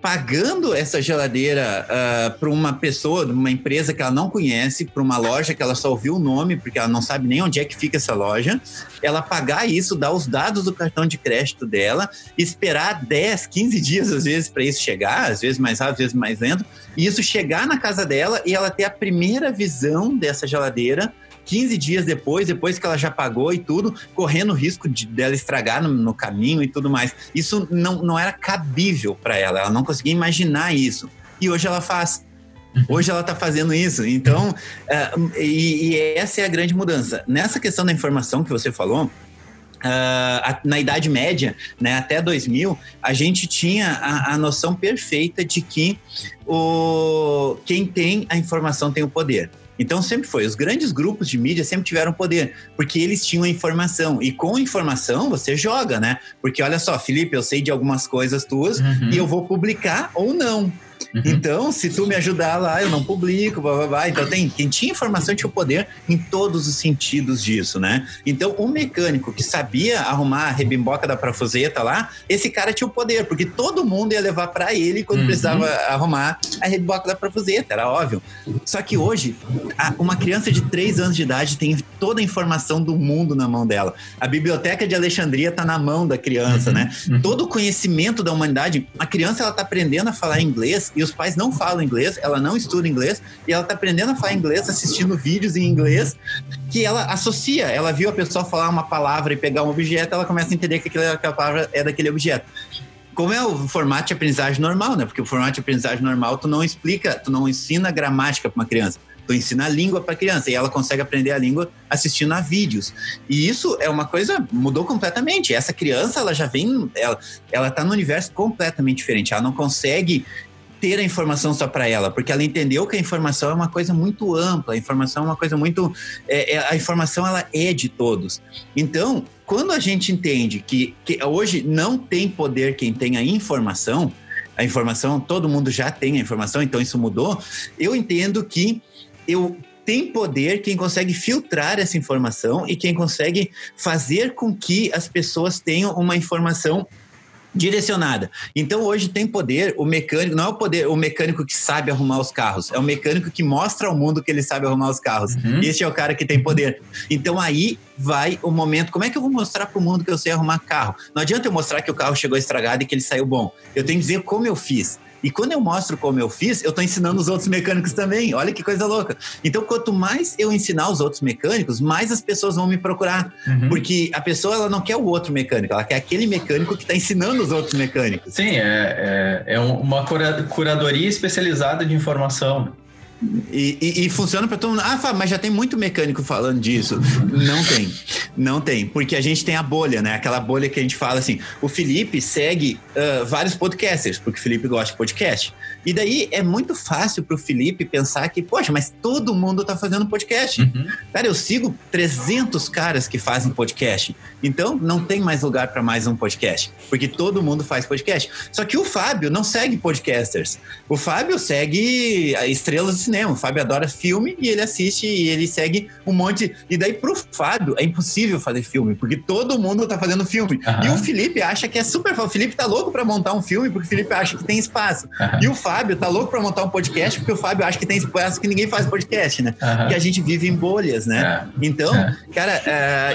pagando essa geladeira uh, ah, para uma pessoa, uma empresa que ela não conhece, para uma loja que ela só ouviu o nome, porque ela não sabe nem onde é que fica essa loja, ela pagar isso, dar os dados do cartão de crédito dela, esperar 10, 15 dias às vezes para isso chegar, às vezes mais rápido, às vezes mais lento, e isso chegar na casa dela e ela ter a primeira visão dessa geladeira 15 dias depois, depois que ela já pagou e tudo, correndo o risco de, dela estragar no, no caminho e tudo mais. Isso não, não era cabível para ela, ela não conseguia imaginar isso. E hoje ela faz. Uhum. Hoje ela está fazendo isso. Então, uh, e, e, essa é a grande mudança. Nessa questão da informação que você falou, Uh, na Idade Média, né, até 2000, a gente tinha a, a, noção perfeita de que o, quem tem a informação tem o poder. Então sempre foi. Os grandes grupos de mídia sempre tiveram poder, porque eles tinham a informação. E com informação você joga, né? Porque olha só, Felipe, eu sei de algumas coisas tuas uhum. e eu vou publicar ou não. Uhum. Então, se tu me ajudar lá, eu não publico, blá, blá, blá. Então, tem, quem tinha informação tinha o poder em todos os sentidos disso, né? Então, o mecânico que sabia arrumar a rebimboca da parafuseta lá, esse cara tinha o poder, porque todo mundo ia levar para ele quando uhum. precisava arrumar a rebimboca da parafuseta, era óbvio. Só que hoje, uma criança de 3 anos de idade tem toda a informação do mundo na mão dela. A biblioteca de Alexandria está na mão da criança, uhum. né? Uhum. Todo o conhecimento da humanidade, a criança ela tá aprendendo a falar inglês e os pais não falam inglês, ela não estuda inglês e ela está aprendendo a falar inglês assistindo vídeos em inglês que ela associa. Ela viu a pessoa falar uma palavra e pegar um objeto, ela começa a entender que aquela, palavra é daquele objeto como é o formato de aprendizagem normal, né? Porque o formato de aprendizagem normal, tu não explica, tu não ensina gramática para uma criança. Tu ensina a língua para a criança e ela consegue aprender a língua assistindo a vídeos. E isso é uma coisa mudou completamente. Essa criança, ela já vem, ela, ela tá no universo completamente diferente. Ela não consegue ter a informação só para ela, porque ela entendeu que a informação é uma coisa muito ampla, a informação é uma coisa muito. É, é, a informação ela é de todos. Então, quando a gente entende que, que hoje não tem poder quem tem a informação, a informação, todo mundo já tem a informação, então isso mudou, eu entendo que eu tem poder quem consegue filtrar essa informação e quem consegue fazer com que as pessoas tenham uma informação direcionada. Então hoje tem poder o mecânico, não é o poder o mecânico que sabe arrumar os carros, é o mecânico que mostra ao mundo que ele sabe arrumar os carros. Uhum. Esse é o cara que tem poder. Então aí vai o momento, como é que eu vou mostrar para o mundo que eu sei arrumar carro? Não adianta eu mostrar que o carro chegou estragado e que ele saiu bom. Eu tenho que dizer como eu fiz. E quando eu mostro como eu fiz, eu estou ensinando os outros mecânicos também. Olha que coisa louca. Então, quanto mais eu ensinar os outros mecânicos, mais as pessoas vão me procurar. Uhum. Porque a pessoa ela não quer o outro mecânico, ela quer aquele mecânico que está ensinando os outros mecânicos. Sim, é, é, é uma curadoria especializada de informação. E, e, e, funciona para todo mundo. Ah, mas já tem muito mecânico falando disso. Não tem. Não tem. Porque a gente tem a bolha, né? Aquela bolha que a gente fala assim. O Felipe segue uh, vários podcasters, porque o Felipe gosta de podcast. E daí é muito fácil para o Felipe pensar que, poxa, mas todo mundo está fazendo podcast. Uhum. Cara, eu sigo 300 caras que fazem podcast. Então não tem mais lugar para mais um podcast. Porque todo mundo faz podcast. Só que o Fábio não segue podcasters. O Fábio segue estrelas de cinema. O Fábio adora filme e ele assiste e ele segue um monte. E daí pro Fábio é impossível fazer filme, porque todo mundo tá fazendo filme. Uhum. E o Felipe acha que é super. O Felipe tá louco para montar um filme porque o Felipe acha que tem espaço. Uhum. E o Fábio tá louco para montar um podcast porque o Fábio acha que tem espaço que ninguém faz podcast, né? Uhum. Que a gente vive em bolhas, né? É. Então, é. cara,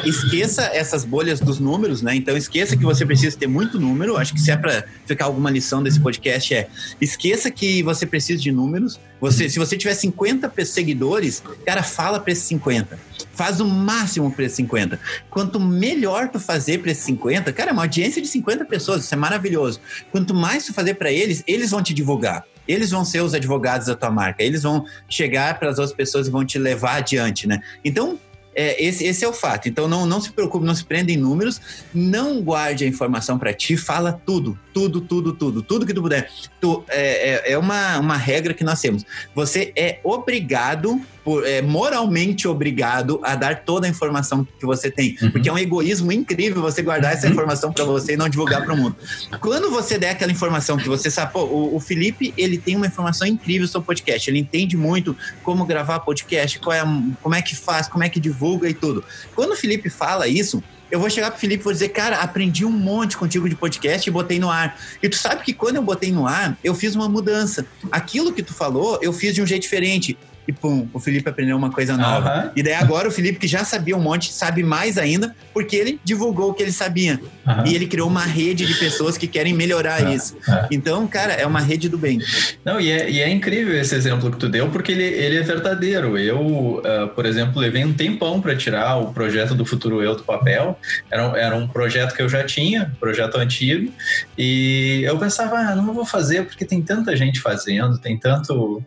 uh, esqueça essas bolhas dos números, né? Então esqueça que você precisa ter muito número. Acho que se é para ficar alguma lição desse podcast é esqueça que você precisa de números. Você, se você tiver 50 seguidores, cara, fala para esses 50. Faz o máximo para esses 50. Quanto melhor tu fazer para esses 50, cara, é uma audiência de 50 pessoas, isso é maravilhoso. Quanto mais tu fazer para eles, eles vão te divulgar. Eles vão ser os advogados da tua marca. Eles vão chegar para as outras pessoas e vão te levar adiante, né? Então, é, esse, esse é o fato. Então não, não se preocupe, não se prenda em números, não guarde a informação para ti, fala tudo, tudo, tudo, tudo, tudo que tu puder. Tu, é, é, é uma, uma regra que nós temos. Você é obrigado por, é, moralmente obrigado a dar toda a informação que você tem. Uhum. Porque é um egoísmo incrível você guardar essa uhum. informação para você e não divulgar para o mundo. Quando você der aquela informação que você sabe, pô, o, o, Felipe, ele tem uma informação incrível sobre podcast, ele entende muito como gravar podcast, qual é, como é que faz, como é que divulga e tudo. Quando o Felipe fala isso, eu vou chegar pro Felipe e vou dizer, cara, aprendi um monte contigo de podcast e botei no ar. E tu sabe que quando eu botei no ar, eu fiz uma mudança. Aquilo que tu falou, eu fiz de um jeito diferente e pum, o Felipe aprendeu uma coisa nova. Uhum. E daí agora o Felipe, que já sabia um monte, sabe mais ainda, porque ele divulgou o que ele sabia. Uhum. E ele criou uma rede de pessoas que querem melhorar uhum. isso. Então, cara, é uma rede do bem. Não, e é, e é incrível esse exemplo que tu deu, porque ele, ele é verdadeiro. Eu, uh, por exemplo, levei um tempão para tirar o projeto do Futuro Eu do papel. Era, era um projeto que eu já tinha, projeto antigo, e eu pensava, ah, não vou fazer porque tem tanta gente fazendo, tem tanto.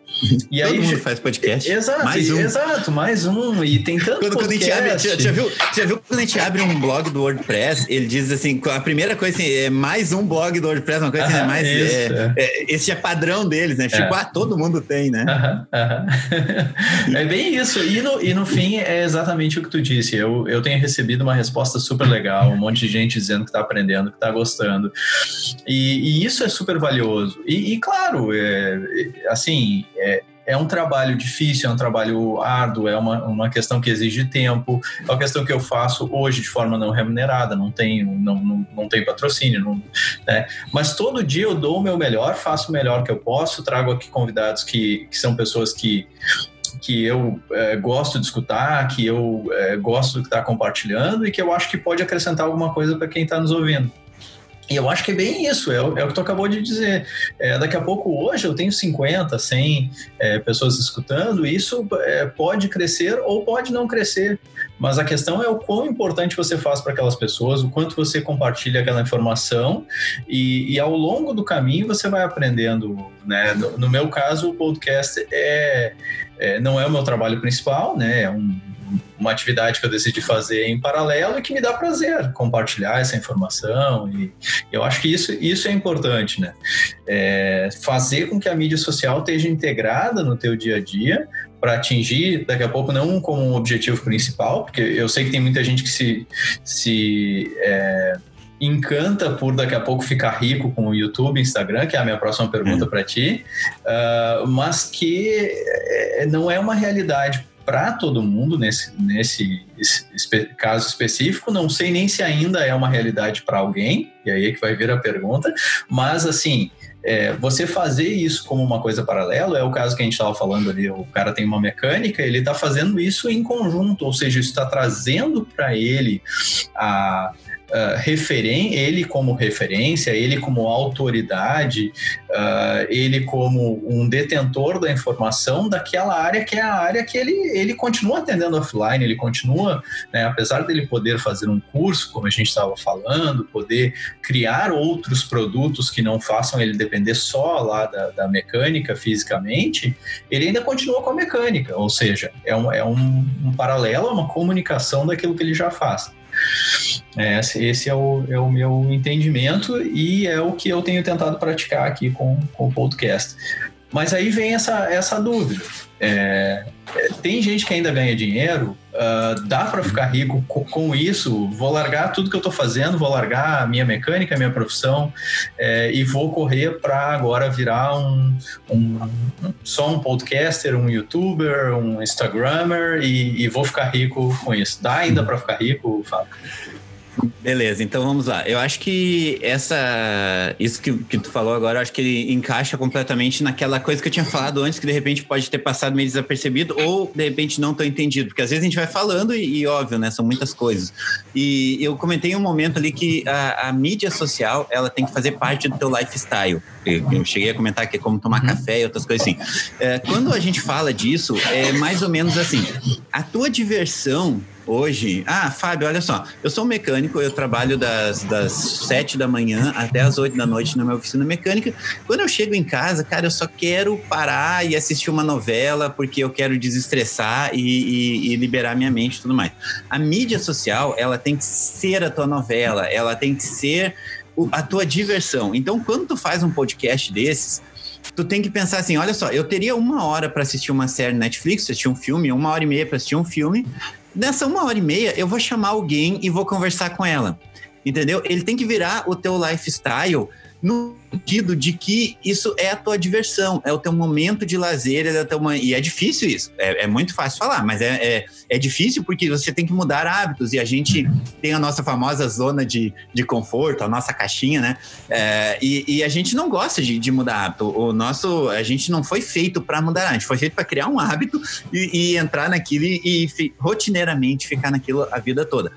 E Todo aí, mundo faz podcast podcast. Exato, mais um. exato, mais um. E tem tanto quando, quando a gente abre, já, viu, já viu quando a gente abre um blog do WordPress, ele diz assim, a primeira coisa assim, é mais um blog do WordPress, uma coisa assim, é mais... Isso, é, é. esse é padrão deles, né? Tipo, é. ah, todo mundo tem, né? (laughs) é bem isso. E no, e no fim, é exatamente o que tu disse. Eu, eu tenho recebido uma resposta super legal, um monte de gente dizendo que está aprendendo, que está gostando. E, e, isso é super valioso. E, e claro, é, assim, é, é um trabalho difícil, é um trabalho árduo, é uma, uma questão que exige tempo, é uma questão que eu faço hoje de forma não remunerada, não tenho, não, não, não tenho patrocínio, não, né? mas todo dia eu dou o meu melhor, faço o melhor que eu posso, trago aqui convidados que, que são pessoas que que eu é, gosto de escutar, que eu é, gosto de estar compartilhando e que eu acho que pode acrescentar alguma coisa para quem está nos ouvindo. E eu acho que é bem isso, é, é o que tu acabou de dizer. É, daqui a pouco, hoje, eu tenho 50, 100 é, pessoas escutando, e isso é, pode crescer ou pode não crescer. Mas a questão é o quão importante você faz para aquelas pessoas, o quanto você compartilha aquela informação, e, e ao longo do caminho você vai aprendendo. Né? No, no meu caso, o podcast é, é, não é o meu trabalho principal, né? é um uma atividade que eu decidi fazer em paralelo e que me dá prazer compartilhar essa informação e eu acho que isso, isso é importante, né? É fazer com que a mídia social esteja integrada no teu dia a dia para atingir daqui a pouco não como um objetivo principal, porque eu sei que tem muita gente que se, se é, encanta por daqui a pouco ficar rico com o YouTube, Instagram, que é a minha próxima pergunta é. para ti, uh, mas que é, não é uma realidade para todo mundo nesse, nesse espe caso específico. Não sei nem se ainda é uma realidade para alguém, e aí é que vai vir a pergunta, mas assim. É, você fazer isso como uma coisa paralela é o caso que a gente estava falando ali. O cara tem uma mecânica, ele está fazendo isso em conjunto, ou seja, isso está trazendo para ele a, uh, referen ele como referência, ele como autoridade, uh, ele como um detentor da informação daquela área que é a área que ele, ele continua atendendo offline, ele continua, né, apesar dele poder fazer um curso, como a gente estava falando, poder criar outros produtos que não façam ele depender só lá da, da mecânica fisicamente, ele ainda continua com a mecânica, ou seja, é um, é um, um paralelo, uma comunicação daquilo que ele já faz. É, esse é o, é o meu entendimento e é o que eu tenho tentado praticar aqui com, com o podcast. Mas aí vem essa, essa dúvida. É, é tem gente que ainda ganha dinheiro, uh, dá para ficar rico com, com, isso? Vou largar tudo que eu estou fazendo, vou largar a minha mecânica, a minha profissão é, e vou correr para agora virar um, um, só um podcaster, um youtuber, um instagrammer e, e vou ficar rico com isso. Dá ainda para ficar rico, Fábio? Beleza, então vamos lá. Eu acho que essa. Isso que, que tu falou agora, eu acho que ele encaixa completamente naquela coisa que eu tinha falado antes, que de repente pode ter passado meio desapercebido, ou de repente não tão entendido. Porque às vezes a gente vai falando e, e óbvio, né? São muitas coisas. E eu comentei um momento ali que a, a, mídia social ela tem que fazer parte do teu lifestyle. Eu, eu cheguei a comentar que é como tomar uhum. café e outras coisas assim. É, quando a gente fala disso, é mais ou menos assim: a tua diversão hoje. Ah, Fábio, olha só. Eu sou um mecânico, eu trabalho das, das 7 da manhã até as 8 da noite na minha oficina mecânica. Quando eu chego em casa, cara, eu só quero parar e assistir uma novela porque eu quero desestressar e, e, e liberar minha mente e tudo mais. A mídia social, ela tem que ser a tua novela, ela tem que ser a tua diversão. Então, quando tu faz um podcast desses, tu tem que pensar assim: olha só, eu teria uma hora para assistir uma série Netflix, assistir um filme, uma hora e meia para assistir um filme, Nessa uma hora e meia, eu vou chamar alguém e vou conversar com ela. Entendeu? Ele tem que virar o teu lifestyle no sentido de que isso é a tua diversão, é o teu momento de lazer, é teu... e é difícil isso, é, é muito fácil falar, mas é, é, é, difícil porque você tem que mudar hábitos e a gente tem a nossa famosa zona de, de conforto, a nossa caixinha, né? É, e, e, a gente não gosta de, de, mudar hábito, o nosso, a gente não foi feito para mudar, a gente foi feito para criar um hábito e, e entrar naquilo e, e rotineiramente ficar naquilo a vida toda.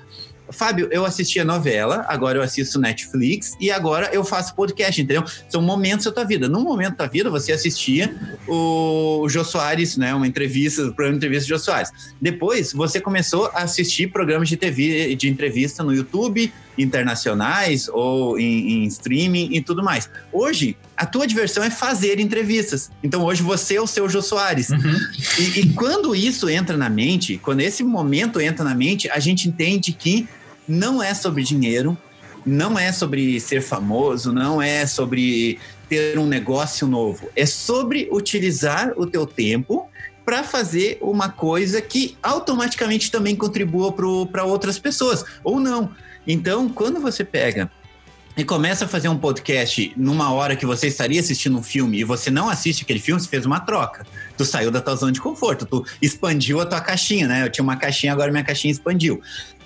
Fábio, eu assistia novela, agora eu assisto Netflix e agora eu faço podcast, entendeu? São momentos da tua vida. Num momento da vida, você assistia o Jô Soares, né? Uma entrevista, o programa de entrevista de Jô Soares. Depois, você começou a assistir programas de TV, de entrevista no YouTube, internacionais ou em, em streaming e tudo mais. Hoje, a tua diversão é fazer entrevistas. Então hoje você é o seu Jô Soares. Uhum. E, e, quando isso entra na mente, quando esse momento entra na mente, a gente entende que não é sobre dinheiro, não é sobre ser famoso, não é sobre ter um negócio novo. É sobre utilizar o teu tempo para fazer uma coisa que automaticamente também contribua para outras pessoas, ou não. Então, quando você pega e começa a fazer um podcast numa hora que você estaria assistindo um filme e você não assiste aquele filme, você fez uma troca. Tu saiu da tua zona de conforto, tu expandiu a tua caixinha, né? Eu tinha uma caixinha, agora minha caixinha expandiu.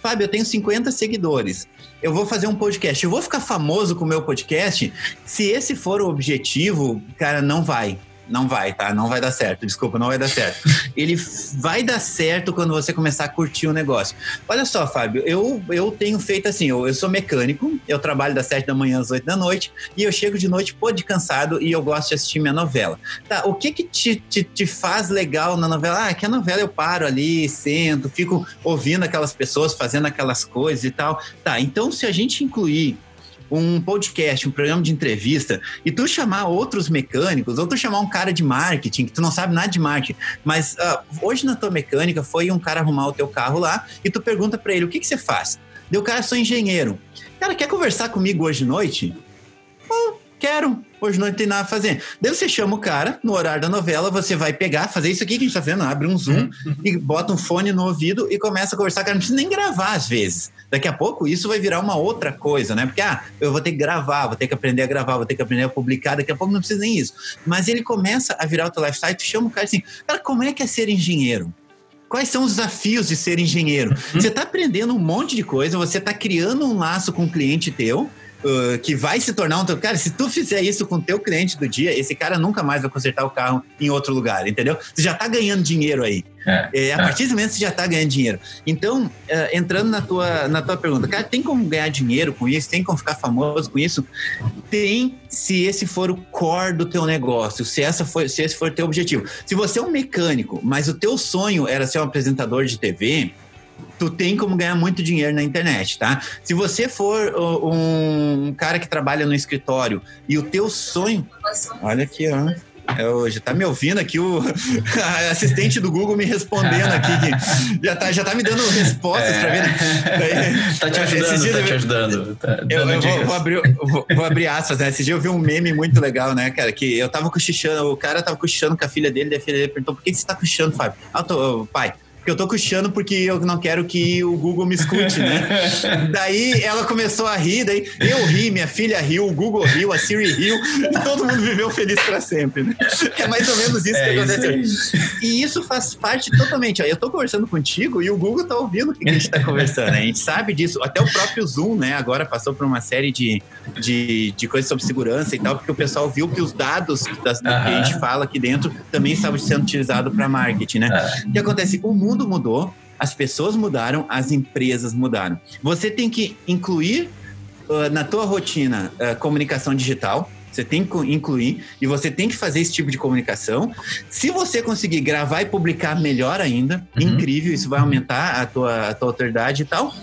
Fábio, eu tenho 50 seguidores. Eu vou fazer um podcast. Eu vou ficar famoso com o meu podcast? Se esse for o objetivo, cara, não vai não vai, tá? Não vai dar certo. Desculpa, não vai dar certo. Ele vai dar certo quando você começar a curtir o negócio. Olha só, Fábio, eu, eu tenho feito assim, eu, eu sou mecânico, eu trabalho das 7 da manhã às 8 da noite e eu chego de noite pô de cansado e eu gosto de assistir minha novela. Tá, o que que te, te, te faz legal na novela? Ah, que a novela eu paro ali, sento, fico ouvindo aquelas pessoas fazendo aquelas coisas e tal. Tá, então se a gente incluir um podcast, um programa de entrevista, e tu chamar outros mecânicos, ou tu chamar um cara de marketing, que tu não sabe nada de marketing, mas uh, hoje na tua mecânica foi um cara arrumar o teu carro lá, e tu pergunta para ele, o que, que você faz? Deu cara, sou engenheiro. Cara, quer conversar comigo hoje à noite? Oh, quero hoje não tem nada a fazer. Daí você chama o cara, no horário da novela, você vai pegar, fazer isso aqui que a gente tá vendo, abre um zoom uhum. (laughs) e bota um fone no ouvido e começa a conversar. Cara, não precisa nem gravar às vezes. Daqui a pouco isso vai virar uma outra coisa, né? Porque, ah, eu vou ter que gravar, vou ter que aprender a gravar, vou ter que aprender a publicar, daqui a pouco não precisa nem isso. Mas ele começa a virar o teu lifestyle, tu chama o cara assim, cara, como é que é ser engenheiro? Quais são os desafios de ser engenheiro? Uhum. Você está aprendendo um monte de coisa, você está criando um laço com um cliente teu, uh, que vai se tornar um teu. Cara, se tu fizer isso com o teu cliente do dia, esse cara nunca mais vai consertar o carro em outro lugar, entendeu? Você já tá ganhando dinheiro aí. É, é, a partir do momento você já está ganhando dinheiro. Então, uh, entrando na tua, na tua pergunta, cara, tem como ganhar dinheiro com isso? Tem como ficar famoso com isso? Tem, se esse for o core do teu negócio, se, essa for, se esse for o teu objetivo. Se você é um mecânico, mas o teu sonho era ser um apresentador de TV, tu tem como ganhar muito dinheiro na internet, tá? Se você for um cara que trabalha no escritório e o teu sonho... Olha aqui, ó. Eu, já tá me ouvindo aqui, o (laughs) assistente do Google me respondendo aqui, já tá, já tá me dando respostas é. pra ver. (laughs) Tá te ajudando, tá te ajudando. Tá eu, eu vou, vou, abrir, vou, vou, abrir aspas, né? Esse dia eu vi um meme muito legal, né, cara? Que eu tava cochichando, o cara tava cochichando com a filha dele, e a filha dele perguntou: por que você tá cochichando, Fábio? Ah, tô, pai, eu tô coxando porque eu não quero que o Google me escute, né? (laughs) daí ela começou a rir, daí eu ri, minha filha riu, o Google riu, a Siri riu, e todo mundo viveu feliz para sempre, né? É mais ou menos isso é que aconteceu. Isso e isso faz parte totalmente. Eu tô conversando contigo e o Google tá ouvindo o que a gente tá conversando, né? A gente sabe disso. Até o próprio Zoom, né? Agora passou por uma série de, de, de coisas sobre segurança e tal, porque o pessoal viu que os dados das, que a gente fala aqui dentro também estavam sendo utilizados para marketing, né? O que acontece? O mundo mundo mudou, as pessoas mudaram, as empresas mudaram. Você tem que incluir uh, na tua rotina uh, comunicação digital. Você tem que incluir e você tem que fazer esse tipo de comunicação. Se você conseguir gravar e publicar, melhor ainda. Uhum. Incrível, isso vai aumentar a tua, a tua autoridade e tal.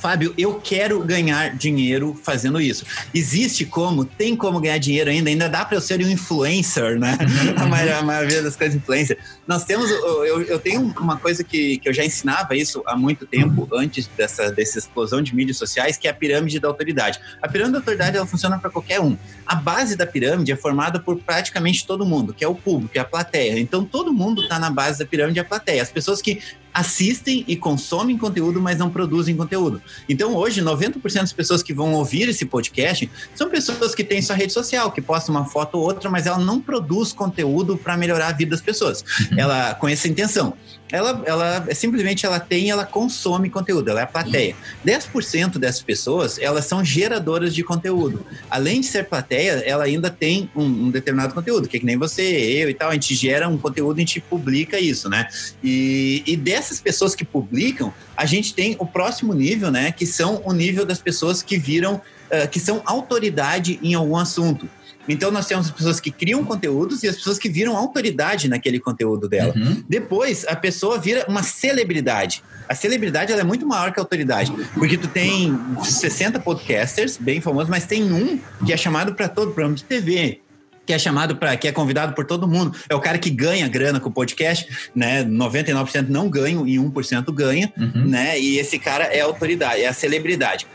Fábio, eu quero ganhar dinheiro fazendo isso. Existe como? Tem como ganhar dinheiro ainda? Ainda dá para eu ser um influencer, né? (laughs) a, maioria, a maioria das coisas influencer. Nós temos, eu, eu tenho uma coisa que, que eu já ensinava isso há muito tempo, antes dessa, dessa explosão de mídias sociais, que é a pirâmide da autoridade. A pirâmide da autoridade, ela funciona para qualquer um. A base da pirâmide é formada por praticamente todo mundo, que é o público, que é a plateia. Então, todo mundo está na base da pirâmide, é a plateia. As pessoas que assistem e consomem conteúdo, mas não produzem conteúdo. Então, hoje, 90% das pessoas que vão ouvir esse podcast são pessoas que têm sua rede social, que postam uma foto ou outra, mas ela não produz conteúdo para melhorar a vida das pessoas. Uhum. Ela com essa intenção ela, ela simplesmente ela tem, ela consome conteúdo, ela é a plateia. 10% dessas pessoas, elas são geradoras de conteúdo. Além de ser plateia, ela ainda tem um, um determinado conteúdo, que é que nem você, eu e tal, a gente gera um conteúdo, a gente publica isso, né? E, e dessas pessoas que publicam, a gente tem o próximo nível, né? Que são o nível das pessoas que viram, uh, que são autoridade em algum assunto. Então nós temos as pessoas que criam conteúdos e as pessoas que viram autoridade naquele conteúdo dela. Uhum. Depois a pessoa vira uma celebridade. A celebridade ela é muito maior que a autoridade, porque tu tem 60 podcasters bem famosos, mas tem um que é chamado para todo programa de TV, que é chamado para que é convidado por todo mundo. É o cara que ganha grana com o podcast, né? 99% não ganham e 1% ganha, uhum. né? E esse cara é a autoridade, é a celebridade.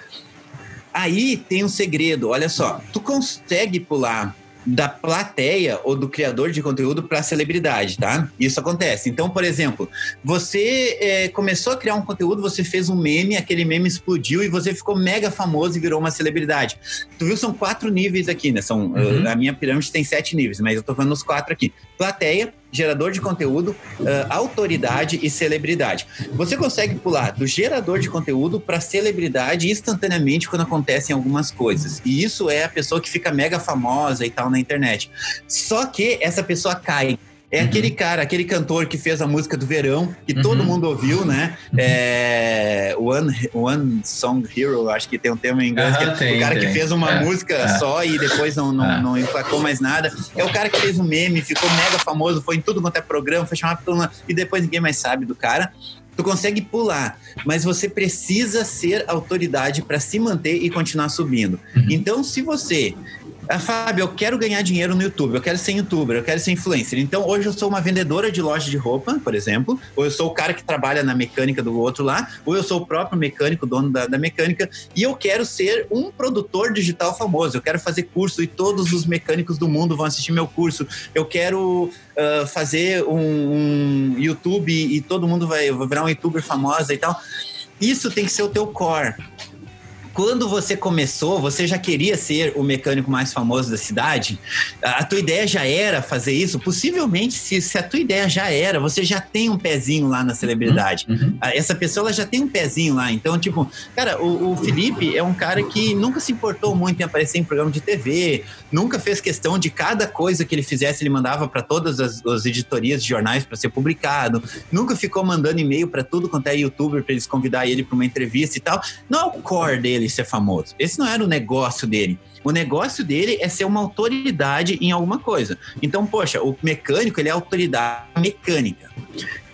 Aí tem um segredo, olha só, tu consegue pular da plateia ou do criador de conteúdo para a celebridade, tá? Isso acontece. Então, por exemplo, você é, começou a criar um conteúdo, você fez um meme, aquele meme explodiu e você ficou mega famoso e virou uma celebridade. Tu viu, são quatro níveis aqui, né? São, uhum. A minha pirâmide tem sete níveis, mas eu tô falando nos quatro aqui. Plateia, gerador de conteúdo, uh, autoridade e celebridade. Você consegue pular do gerador de conteúdo para celebridade instantaneamente quando acontecem algumas coisas. E isso é a pessoa que fica mega famosa e tal na internet. Só que essa pessoa cai é uhum. aquele cara, aquele cantor que fez a música do verão, que uhum. todo mundo ouviu, né? Uhum. É, One, One Song Hero, acho que tem um termo em inglês, é tem, o cara tem. que fez uma é. música é. só e depois não, não, é. não emplacou mais nada. É o cara que fez um meme, ficou mega famoso, foi em tudo quanto é programa, foi chamado por uma, e depois ninguém mais sabe do cara tu consegue pular, mas você precisa ser autoridade para se manter e continuar subindo. Uhum. Então, se você ah, Fábio, eu quero ganhar dinheiro no YouTube, eu quero ser youtuber, eu quero ser influencer. Então, hoje eu sou uma vendedora de loja de roupa, por exemplo, ou eu sou o cara que trabalha na mecânica do outro lá, ou eu sou o próprio mecânico, dono da, da mecânica, e eu quero ser um produtor digital famoso. Eu quero fazer curso e todos os mecânicos do mundo vão assistir meu curso. Eu quero uh, fazer um, um, YouTube e todo mundo vai, virar um youtuber famosa e tal. Isso tem que ser o teu core quando você começou, você já queria ser o mecânico mais famoso da cidade? A tua ideia já era fazer isso? Possivelmente, se, se a tua ideia já era, você já tem um pezinho lá na celebridade. Uhum. uhum. Essa pessoa já tem um pezinho lá. Então, tipo, cara, o, o, Felipe é um cara que nunca se importou muito em aparecer em programa de TV, nunca fez questão de cada coisa que ele fizesse, ele mandava para todas as, as, editorias de jornais para ser publicado, nunca ficou mandando e-mail para tudo quanto é youtuber para eles convidar ele para uma entrevista e tal. Não é o core dele dele ser famoso. Esse não era o negócio dele. O negócio dele é ser uma autoridade em alguma coisa. Então, poxa, o mecânico, ele é autoridade mecânica.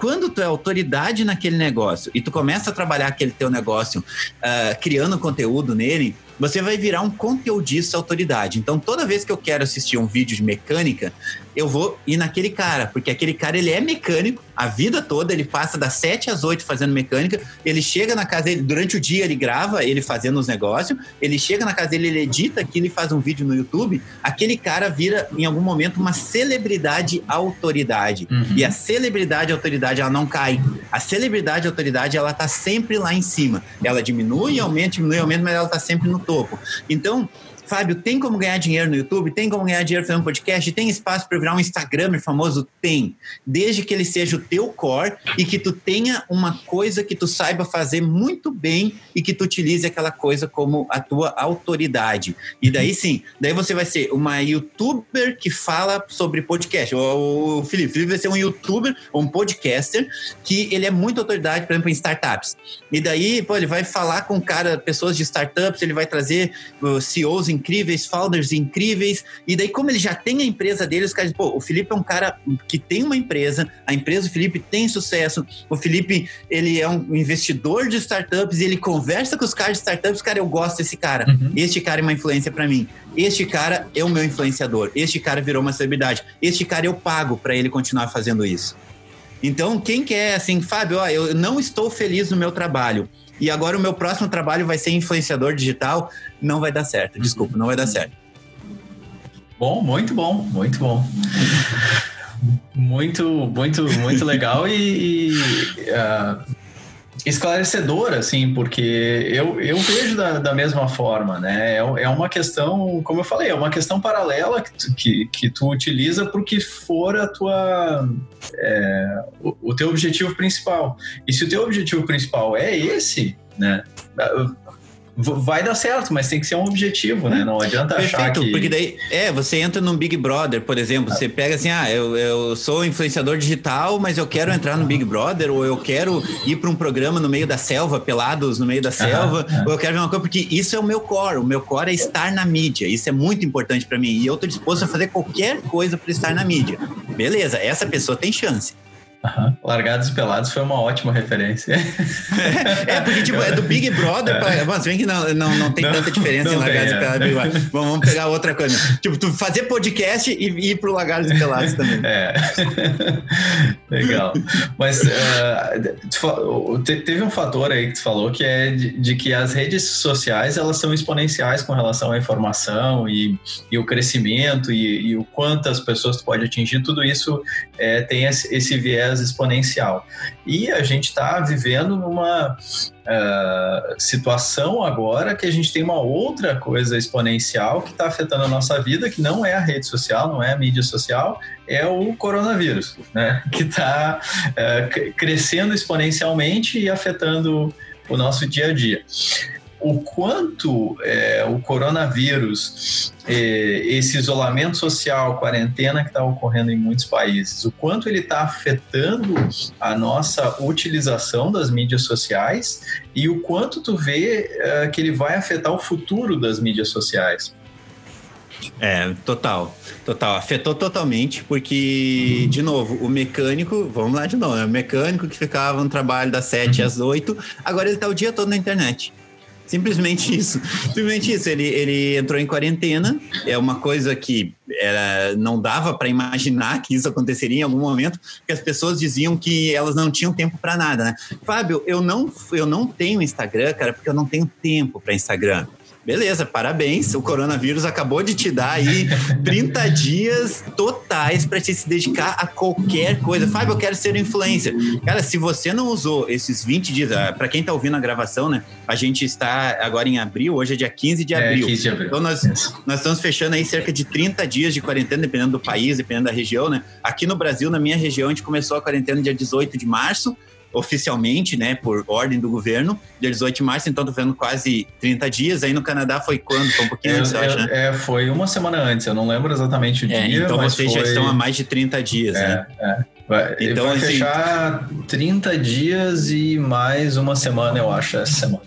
Quando tu é autoridade naquele negócio e tu começa a trabalhar aquele teu negócio, uh, criando conteúdo nele, você vai virar um conteudista autoridade. Então, toda vez que eu quero assistir um vídeo de mecânica, eu vou ir naquele cara, porque aquele cara ele é mecânico, a vida toda ele passa das 7 às 8 fazendo mecânica, ele chega na casa dele, durante o dia ele grava ele fazendo os negócios, ele chega na casa dele, ele edita aquilo e faz um vídeo no YouTube, aquele cara vira em algum momento uma celebridade autoridade. Uhum. E a celebridade autoridade ela não cai. A celebridade autoridade ela tá sempre lá em cima. Ela diminui, aumenta, diminui, aumenta, mas ela tá sempre no topo. Então, Fábio, tem como ganhar dinheiro no YouTube? Tem como ganhar dinheiro fazendo podcast? Tem espaço para virar um Instagramer famoso? Tem. Desde que ele seja o teu core e que tu tenha uma coisa que tu saiba fazer muito bem e que tu utilize aquela coisa como a tua autoridade. E daí sim, daí você vai ser uma youtuber que fala sobre podcast. O, Felipe, Felipe vai ser um youtuber ou um podcaster que ele é muito autoridade, por exemplo, em startups. E daí, pô, ele vai falar com cara, pessoas de startups, ele vai trazer uh, CEOs em incríveis, founders incríveis. E daí, como ele já tem a empresa dele, os caras, pô, o Felipe é um cara que tem uma empresa, a empresa do Felipe tem sucesso, o Felipe, ele é um investidor de startups e ele conversa com os caras de startups, cara, eu gosto desse cara. Uhum. Este cara é uma influência para mim. Este cara é o meu influenciador. Este cara virou uma celebridade. Este cara eu pago para ele continuar fazendo isso. Então, quem quer, assim, Fábio, ó, eu não estou feliz no meu trabalho e agora o meu próximo trabalho vai ser influenciador digital, não vai dar certo. Desculpa, não vai dar certo. Bom, muito bom, muito bom. Muito, muito, muito legal e, e uh, esclarecedor, assim, porque eu, eu vejo da, da mesma forma, né? É, é uma questão, como eu falei, é uma questão paralela que tu, que, que tu utiliza para que for a tua, é, o, o teu objetivo principal. E se o teu objetivo principal é esse, né? Vai dar certo, mas tem que ser um objetivo, né? Não adianta Perfeito, achar que... porque daí, é, você entra num Big Brother, por exemplo, você pega assim, ah, eu, eu sou influenciador digital, mas eu quero entrar no Big Brother, ou eu quero ir para um programa no meio da selva, pelados no meio da selva, ou eu quero ver uma coisa, porque isso é o meu core, o meu core é estar na mídia, isso é muito importante para mim, e eu tô disposto a fazer qualquer coisa para estar na mídia. Beleza, essa pessoa tem chance. Uhum. Largados e Pelados foi uma ótima referência. é, porque tipo, é do Big Brother pra... Mas vem que não, não, não tem não, tanta diferença em Largados tem, e Pelados. É. Bom, vamos pegar outra coisa. Tipo, tu fazer podcast e ir pro Largados e Pelados também. É. (laughs) Legal. Mas uh, teve um fator aí que tu falou que é de, de, que as redes sociais elas são exponenciais com relação à informação e, e o crescimento e, e o quanto as pessoas tu pode atingir. Tudo isso é, tem esse, esse viés exponencial. E a gente está vivendo numa uh, situação agora que a gente tem uma outra coisa exponencial que está afetando a nossa vida, que não é a rede social, não é a mídia social, é o coronavírus, né? (laughs) Que está uh, eh, crescendo exponencialmente e afetando o nosso dia a dia o quanto é, o coronavírus, é, esse isolamento social, quarentena que está ocorrendo em muitos países, o quanto ele está afetando a nossa utilização das mídias sociais e o quanto tu vê é, que ele vai afetar o futuro das mídias sociais. É, total, total. Afetou totalmente, porque, de novo, o mecânico, vamos lá de novo, é o mecânico que ficava no trabalho das 7 às 8, agora ele está o dia todo na internet. Simplesmente isso. Simplesmente isso. Ele, ele entrou em quarentena. É uma coisa que era, não dava para imaginar que isso aconteceria em algum momento, porque as pessoas diziam que elas não tinham tempo para nada, né? Fábio, eu não, eu não tenho Instagram, cara, porque eu não tenho tempo para Instagram. Beleza, parabéns. O coronavírus acabou de te dar aí 30 dias totais para te se dedicar a qualquer coisa. Fábio, eu quero ser influencer. Cara, se você não usou esses 20 dias, ah, para quem tá ouvindo a gravação, né? A gente está agora em abril, hoje é dia 15 de abril. É, 15 de abril. Então nós, nós estamos fechando aí cerca de 30 dias de quarentena, dependendo do país, dependendo da região, né? Aqui no Brasil, na minha região, a gente começou a quarentena dia 18 de março oficialmente, né, por ordem do governo, dia 18 de março, então tô vendo quase 30 dias. Aí no Canadá foi quando? Foi um pouquinho é, antes, eu acho, né? É, foi uma semana antes, eu não lembro exatamente o é, dia. Então vocês foi... já estão há mais de 30 dias, é, né? É. Vai, então, vai assim, fechar 30 dias e mais uma semana, eu acho, essa semana.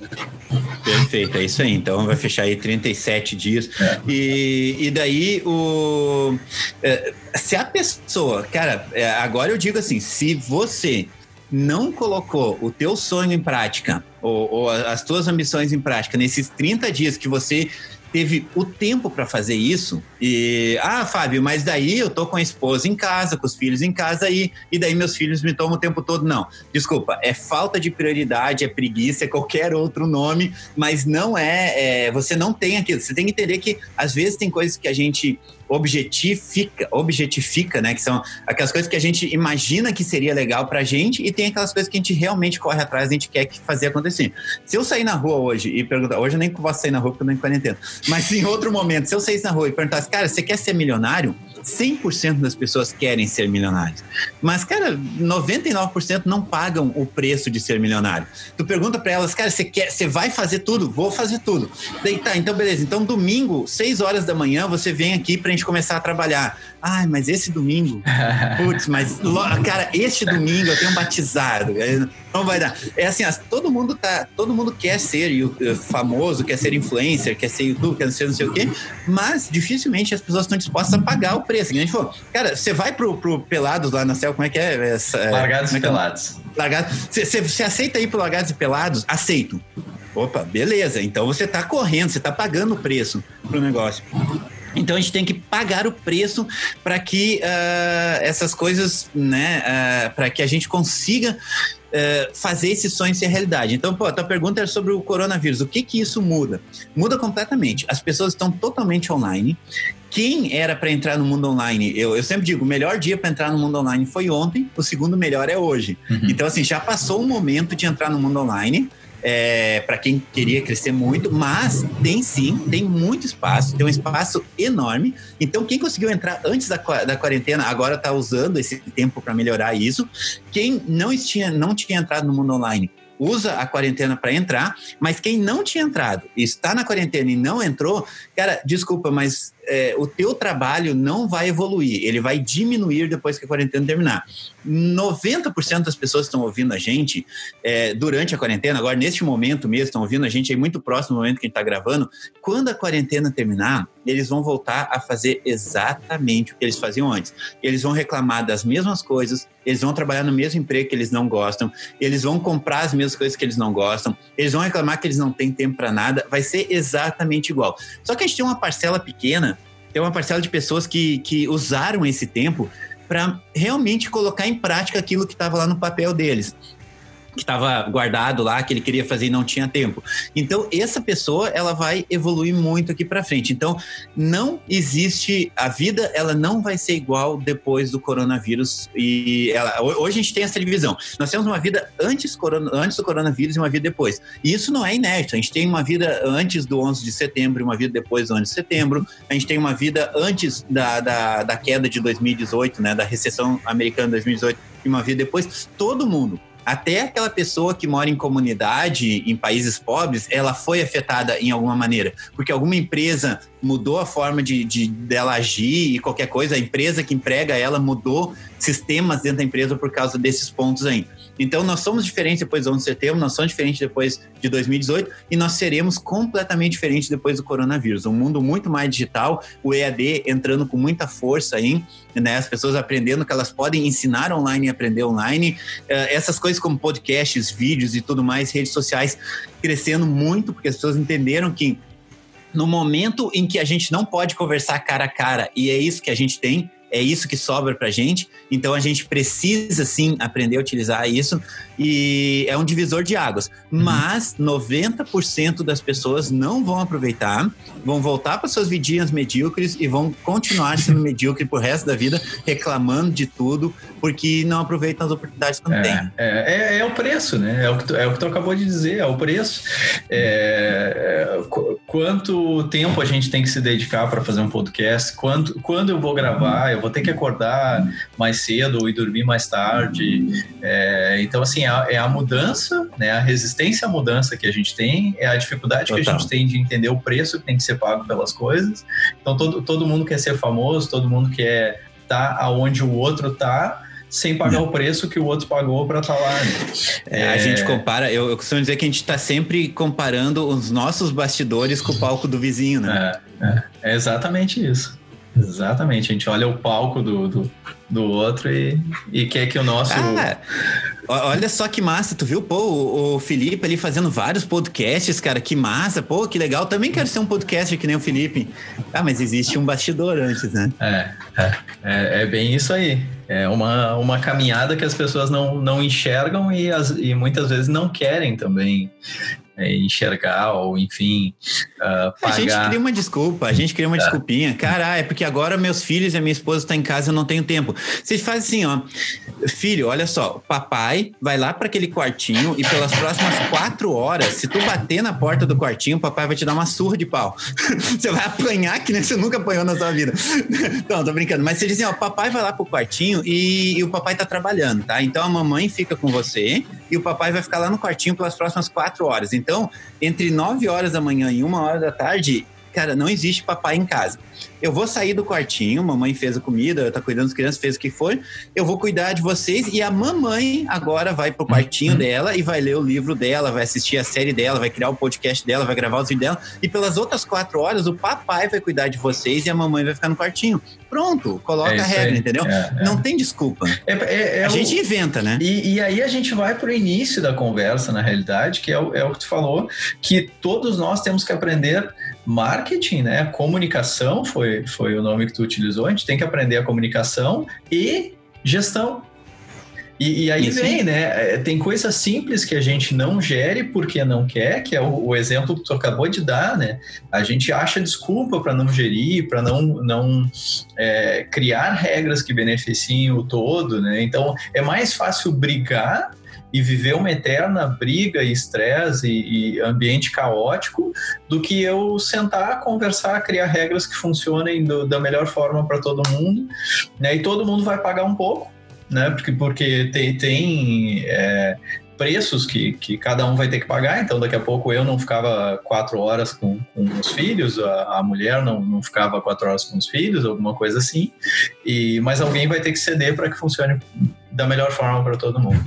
Perfeito, é isso aí. Então vai fechar aí 37 dias. É. E, e daí o. É, se a pessoa, cara, é, agora eu digo assim, se você não colocou o teu sonho em prática, ou, ou as tuas ambições em prática, nesses 30 dias que você teve o tempo para fazer isso. E, ah, Fábio, mas daí eu tô com a esposa em casa, com os filhos em casa aí, e daí meus filhos me tomam o tempo todo. Não, desculpa, é falta de prioridade, é preguiça, é qualquer outro nome, mas não é, é você não tem aquilo. Você tem que entender que às vezes tem coisas que a gente objetifica, objetifica, né? Que são aquelas coisas que a gente imagina que seria legal pra gente e tem aquelas coisas que a gente realmente corre atrás, a gente quer fazer acontecer. Se eu sair na rua hoje e perguntar, hoje eu nem posso sair na rua porque eu não em quarentena, mas em outro momento, se eu saísse na rua e perguntasse, cara, você quer ser milionário? 100% das pessoas querem ser milionários. Mas, cara, 99% não pagam o preço de ser milionário. Tu pergunta para elas, cara, você quer, você vai fazer tudo? Vou fazer tudo. Daí tá, então beleza. Então domingo, 6 horas da manhã, você vem aqui pra gente começar a trabalhar. Ai, mas esse domingo, (laughs) putz, mas cara, este domingo eu tenho um batizado. Não vai dar. É assim, todo mundo tá, todo mundo quer ser eh, famoso, quer ser influencer, quer ser YouTube, quer ser não sei o quê, mas dificilmente as pessoas estão dispostas a pagar o preço. A gente falou, cara, você vai pro, pro Pelados lá na Céu, como é que é? Essa, é, Largados é e Pelados. Largados. Você aceita ir pro Largados e Pelados? Aceito. Opa, beleza. Então você tá correndo, você tá pagando o preço pro negócio. Então a gente tem que pagar o preço para que uh, essas coisas, né, uh, para que a gente consiga uh, fazer esse sonho ser realidade. Então, pô, a tua pergunta era sobre o coronavírus. O que que isso muda? Muda completamente. As pessoas estão totalmente online. Quem era para entrar no mundo online? Eu, eu sempre digo, o melhor dia para entrar no mundo online foi ontem, o segundo melhor é hoje. Uhum. Então, assim, já passou o momento de entrar no mundo online é, para quem queria crescer muito, mas tem sim, tem muito espaço, tem um espaço enorme. Então, quem conseguiu entrar antes da, da quarentena agora está usando esse tempo para melhorar isso. Quem não tinha, não tinha entrado no mundo online usa a quarentena para entrar, mas quem não tinha entrado e está na quarentena e não entrou, cara, desculpa, mas é, o teu trabalho não vai evoluir, ele vai diminuir depois que a quarentena terminar. 90% das pessoas que estão ouvindo a gente é, durante a quarentena, agora neste momento mesmo, estão ouvindo a gente aí muito próximo do momento que a gente está gravando. Quando a quarentena terminar, eles vão voltar a fazer exatamente o que eles faziam antes. Eles vão reclamar das mesmas coisas, eles vão trabalhar no mesmo emprego que eles não gostam, eles vão comprar as mesmas coisas que eles não gostam, eles vão reclamar que eles não têm tempo para nada, vai ser exatamente igual. Só que a gente tem uma parcela pequena, tem uma parcela de pessoas que, que usaram esse tempo para realmente colocar em prática aquilo que estava lá no papel deles que estava guardado lá, que ele queria fazer e não tinha tempo. Então, essa pessoa, ela vai evoluir muito aqui para frente. Então, não existe a vida, ela não vai ser igual depois do coronavírus e ela, hoje a gente tem essa divisão. Nós temos uma vida antes, corona, antes do coronavírus e uma vida depois. E isso não é inédito. A gente tem uma vida antes do 11 de setembro e uma vida depois do 11 de setembro. A gente tem uma vida antes da, da, da queda de 2018, né, da recessão americana de 2018 e uma vida depois. Todo mundo até aquela pessoa que mora em comunidade, em países pobres, ela foi afetada em alguma maneira. Porque alguma empresa mudou a forma de, de dela agir e qualquer coisa, a empresa que emprega ela mudou sistemas dentro da empresa por causa desses pontos aí. Então, nós somos diferentes depois do 11 de setembro, nós somos diferentes depois de 2018 e nós seremos completamente diferentes depois do coronavírus. Um mundo muito mais digital, o EAD entrando com muita força aí, né? As pessoas aprendendo que elas podem ensinar online e aprender online. Uh, essas coisas como podcasts, vídeos e tudo mais, redes sociais crescendo muito, porque as pessoas entenderam que no momento em que a gente não pode conversar cara a cara, e é isso que a gente tem, é isso que sobra pra gente. Então a gente precisa sim aprender a utilizar isso e é um divisor de águas. Uhum. Mas 90% das pessoas não vão aproveitar, vão voltar para suas vidinhas medíocres e vão continuar sendo (laughs) medíocre pro resto da vida, reclamando de tudo, porque não aproveitam as oportunidades que é, tem. É, é, é, o preço, né? É o, que tu, é o que tu acabou de dizer, é o preço. É, é quanto tempo a gente tem que se dedicar para fazer um podcast? Quando, quando eu vou gravar? Eu vou ter que acordar mais cedo e dormir mais tarde. É, então, assim, é, é a mudança, né? A resistência à mudança que a gente tem, é a dificuldade Total. que a gente tem de entender o preço que tem que ser pago pelas coisas. Então, todo, todo mundo quer ser famoso, todo mundo quer estar tá aonde o outro está sem pagar o preço que o outro pagou para estar tá lá. Né? É, a gente compara, eu, eu, costumo dizer que a gente está sempre comparando os nossos bastidores com o palco do vizinho, né? É, é, é exatamente isso. Exatamente, a gente olha o palco do, do, do outro e, e quer que o nosso. Ah, olha só que massa, tu viu? Pô, o, o, Felipe ali fazendo vários podcasts, cara, que massa, pô, que legal. Também quero ser um podcast que nem o Felipe. Ah, mas existe um bastidor antes, né? É, é, é, é bem isso aí. É uma, uma caminhada que as pessoas não, não enxergam e, as, e muitas vezes não querem também é, enxergar ou, enfim, uh, pagar. A gente cria uma desculpa, a gente cria uma é. desculpinha. Cara, é porque agora meus filhos e a minha esposa estão em casa eu não tenho tempo. Vocês fazem assim, ó. Filho, olha só, papai vai lá para aquele quartinho e pelas próximas quatro horas, se tu bater na porta do quartinho, papai vai te dar uma surra de pau. (laughs) você vai apanhar que nem você nunca apanhou na sua vida. (laughs) não, tô brincando. Mas você diz assim, ó, papai vai lá pro quartinho e, e o papai tá trabalhando, tá? Então a mamãe fica com você e o papai vai ficar lá no quartinho pelas próximas quatro horas. Então, entre 9 horas da manhã e 1 hora da tarde, cara, não existe papai em casa eu vou sair do quartinho, mamãe fez a comida, tá cuidando das crianças, fez o que for, eu vou cuidar de vocês e a mamãe agora vai pro quartinho uhum. dela e vai ler o livro dela, vai assistir a série dela, vai criar o podcast dela, vai gravar os vídeos dela e pelas outras quatro horas o papai vai cuidar de vocês e a mamãe vai ficar no quartinho. Pronto, coloca é a regra, aí. entendeu? É, é. Não tem desculpa. É, é, é a o... gente inventa, né? E, e, aí a gente vai pro início da conversa, na realidade, que é o, é o que tu falou, que todos nós temos que aprender marketing, né? Comunicação foi, foi o nome que tu utilizou. A gente tem que aprender a comunicação e gestão. E, e aí Isso. vem, né? É, tem coisas simples que a gente não gere porque não quer, que é o, o exemplo que tu acabou de dar, né? A gente acha desculpa para não gerir, para não, não é, criar regras que beneficiem o todo, né? Então é mais fácil brigar e viver uma eterna briga e estresse e, ambiente caótico do que eu sentar, conversar, criar regras que funcionem do, da melhor forma para todo mundo, né? E todo mundo vai pagar um pouco, né? Porque, porque tem, tem é, preços que, que cada um vai ter que pagar, então daqui a pouco eu não ficava quatro horas com, com os filhos, a, a mulher não, não ficava quatro horas com os filhos, alguma coisa assim, e mas alguém vai ter que ceder para que funcione da melhor forma para todo mundo.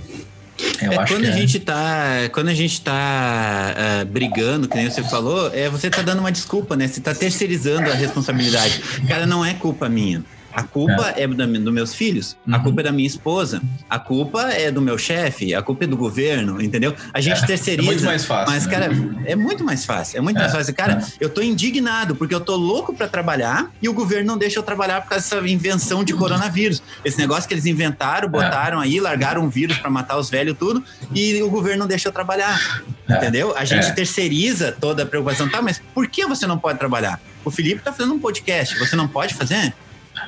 Eu é, quando, a é. gente tá, quando a gente tá uh, brigando, que nem você falou, é, você tá dando uma desculpa, né? Você tá terceirizando a responsabilidade. Cara, não é culpa minha. A culpa é, é dos do meus filhos, uhum. a culpa é da minha esposa, a culpa é do meu chefe, a culpa é do governo, entendeu? A gente é, terceiriza. É muito mais fácil. Mas, né? cara, é muito mais fácil. É muito é, mais fácil. Cara, é. eu tô indignado porque eu tô louco para trabalhar e o governo não deixa eu trabalhar por causa dessa invenção de coronavírus. Esse negócio que eles inventaram, botaram aí, largaram um vírus para matar os velhos tudo e o governo não deixa eu trabalhar. Entendeu? A gente terceiriza toda a preocupação. Tá, mas por que você não pode trabalhar? O Felipe tá fazendo um podcast, você não pode fazer?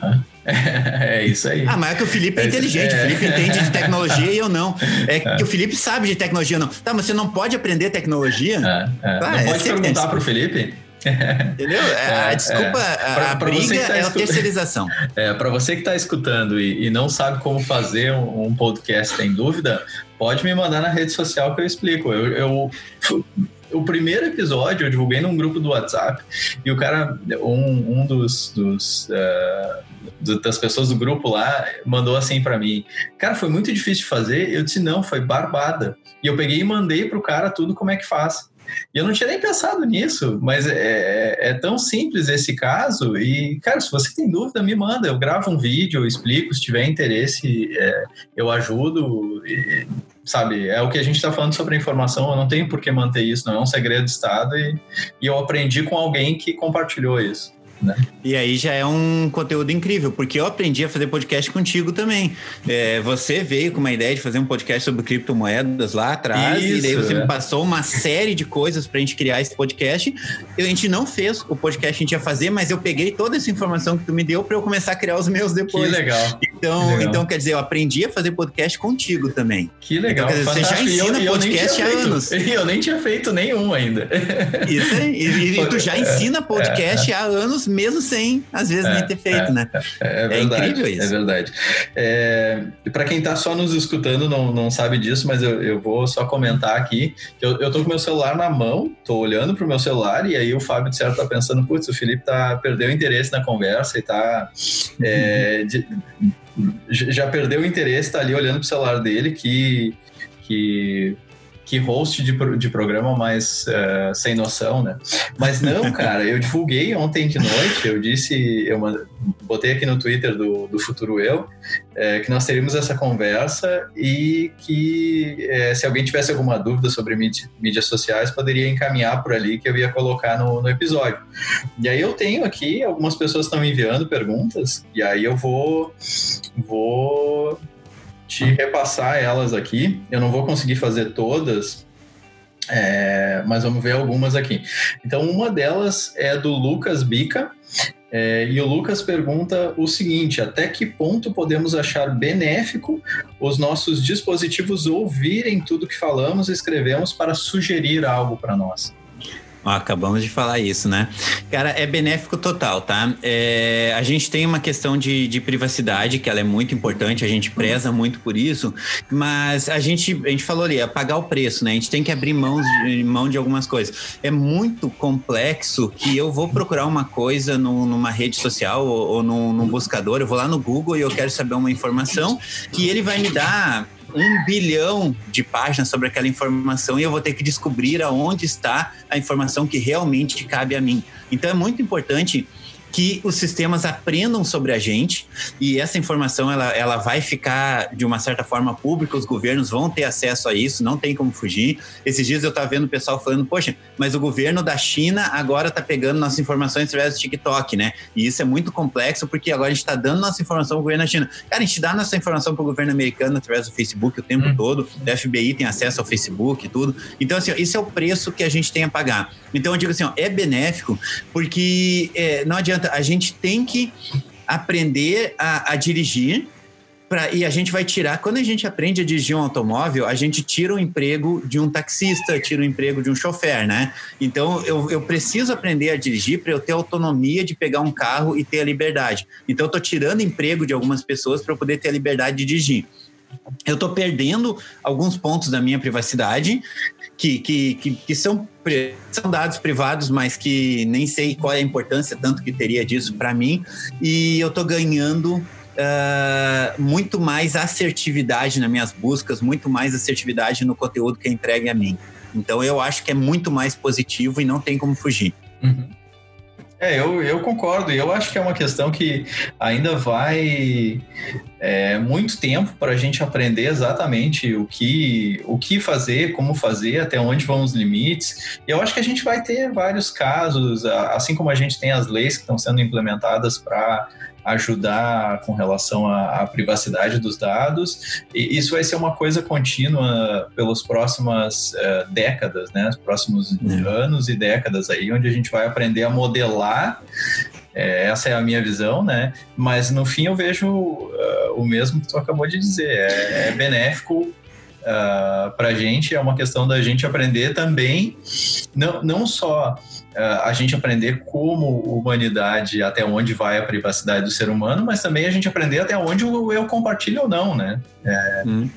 (laughs) É, isso aí. Ah, mas é que o Felipe é, é inteligente, é. o Felipe entende de tecnologia e eu não. É, (laughs) é que o Felipe sabe de tecnologia não. Tá, mas você não pode aprender tecnologia? É, é. não pode perguntar para o Felipe? (laughs) Entendeu? A desculpa, a, a briga tá é a terceirização. É, para você que está escutando e, e, não sabe como fazer um, um, podcast, tem dúvida, pode me mandar na rede social que eu explico. Eu, eu o primeiro episódio eu divulguei num grupo do WhatsApp e o cara, um, um dos, dos uh, das pessoas do grupo lá mandou assim para mim, cara, foi muito difícil de fazer. Eu disse não, foi barbada. E eu peguei e mandei pro cara tudo como é que faz. E eu não tinha nem pensado nisso, mas é, é, é, tão simples esse caso. E, cara, se você tem dúvida, me manda. Eu gravo um vídeo, eu explico. Se tiver interesse, é, eu ajudo. E, sabe, é o que a gente está falando sobre a informação, eu não tenho por que manter isso, não é um segredo de Estado e, e eu aprendi com alguém que compartilhou isso. Né? E aí já é um conteúdo incrível, porque eu aprendi a fazer podcast contigo também. É, você veio com uma ideia de fazer um podcast sobre criptomoedas lá atrás, Isso, e daí você é. me passou uma série de coisas para a gente criar esse podcast. A gente não fez o podcast que a gente ia fazer, mas eu peguei toda essa informação que tu me deu para eu começar a criar os meus depois. Que legal. Então, que legal. então, quer dizer, eu aprendi a fazer podcast contigo também. Que legal. Então, dizer, você já ensina eu, podcast eu há anos. (laughs) Eu nem tinha feito nenhum ainda. Isso aí. E, e tu já ensina podcast é, é. há anos, mesmo sem, às vezes, nem ter feito, né? É, verdade, é incrível isso. É verdade. É, para quem está só nos escutando, não, não sabe disso, mas eu, eu vou só comentar aqui. Eu, eu tô com meu celular na mão, tô olhando pro meu celular, e aí o Fábio, de certo, tá pensando, putz, o Felipe tá, perdeu interesse na conversa e tá. É, de, já perdeu o interesse, tá ali olhando pro celular dele, que. que que host de, de programa mais uh, sem noção, né? Mas não, (laughs) cara, eu divulguei ontem de noite, eu disse, eu botei aqui no Twitter do, do Futuro Eu, é, que nós teríamos essa conversa e que é, se alguém tivesse alguma dúvida sobre mídia, mídias sociais, poderia encaminhar por ali que eu ia colocar no, no episódio. E aí eu tenho aqui, algumas pessoas estão me enviando perguntas, e aí eu vou, vou te repassar elas aqui. Eu não vou conseguir fazer todas, é, mas vamos ver algumas aqui. Então, uma delas é do Lucas Bica. É, e o Lucas pergunta o seguinte: até que ponto podemos achar benéfico os nossos dispositivos ouvirem tudo que falamos e escrevemos para sugerir algo para nós? Ó, acabamos de falar isso, né? Cara, é benéfico total, tá? É, a gente tem uma questão de, de, privacidade, que ela é muito importante, a gente preza muito por isso, mas a gente, a gente falou ali, é pagar o preço, né? A gente tem que abrir mãos de, mão de algumas coisas. É muito complexo que eu vou procurar uma coisa no, numa rede social ou, ou num, num buscador, eu vou lá no Google e eu quero saber uma informação que ele vai me dar um bilhão de páginas sobre aquela informação e eu vou ter que descobrir aonde está a informação que realmente cabe a mim. Então é muito importante que os sistemas aprendam sobre a gente e essa informação ela, ela vai ficar de uma certa forma pública, os governos vão ter acesso a isso, não tem como fugir. Esses dias eu estava vendo o pessoal falando, poxa, mas o governo da China agora está pegando nossas informações através do TikTok, né? E isso é muito complexo porque agora a gente está dando nossa informação para o governo da China. Cara, a gente dá nossa informação para o governo americano através do Facebook o tempo hum. todo, o FBI tem acesso ao Facebook e tudo. Então, assim, isso é o preço que a gente tem a pagar. Então, eu digo assim, ó, é benéfico porque é, não adianta adianta, a gente tem que aprender a, a dirigir. Pra, e a gente vai tirar, quando a gente aprende a dirigir um automóvel, a gente tira o emprego de um taxista, tira o emprego de um chofer, né? Então eu, eu preciso aprender a dirigir para eu ter autonomia de pegar um carro e ter a liberdade. Então eu estou tirando emprego de algumas pessoas para eu poder ter a liberdade de dirigir eu estou perdendo alguns pontos da minha privacidade que, que, que, que, são, são dados privados, mas que nem sei qual é a importância tanto que teria disso para mim. E eu estou ganhando uh, muito mais assertividade nas minhas buscas, muito mais assertividade no conteúdo que é entregue a mim. Então eu acho que é muito mais positivo e não tem como fugir. Uhum. É, eu, eu concordo, e eu acho que é uma questão que ainda vai é, muito tempo para a gente aprender exatamente o que, o que fazer, como fazer, até onde vão os limites. E eu acho que a gente vai ter vários casos, assim como a gente tem as leis que estão sendo implementadas para ajudar com relação à, à, privacidade dos dados. E isso vai ser uma coisa contínua pelas próximas uh, décadas, né? Os próximos é. anos e décadas aí, onde a gente vai aprender a modelar. É, essa é a minha visão, né? Mas no fim eu vejo uh, o mesmo que tu acabou de dizer. É, é benéfico uh, para a gente, é uma questão da gente aprender também, não, não só a gente aprender como humanidade, até onde vai a privacidade do ser humano, mas também a gente aprender até onde eu compartilho ou não, né? É... Hum.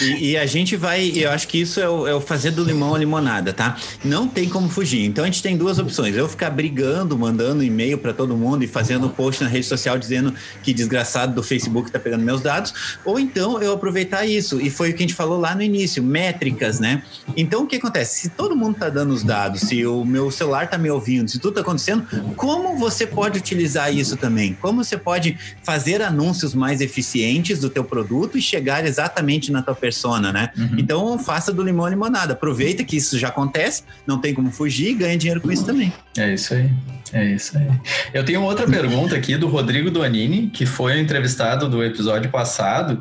E, e, a gente vai, eu acho que isso é o, é o, fazer do limão a limonada, tá? Não tem como fugir. Então a gente tem duas opções: eu ficar brigando, mandando e-mail para todo mundo e fazendo post na rede social dizendo que desgraçado do Facebook tá pegando meus dados, ou então eu aproveitar isso. E foi o que a gente falou lá no início: métricas, né? Então o que acontece? Se todo mundo tá dando os dados, se o meu celular tá me ouvindo, se tudo tá acontecendo, como você pode utilizar isso também? Como você pode fazer anúncios mais eficientes do teu produto e chegar exatamente na tua persona, né? Uhum. Então faça do limão limonada. Aproveita que isso já acontece, não tem como fugir e ganha dinheiro com isso também. É isso aí. É isso aí. Eu tenho outra pergunta aqui do Rodrigo Donini, que foi entrevistado do episódio passado,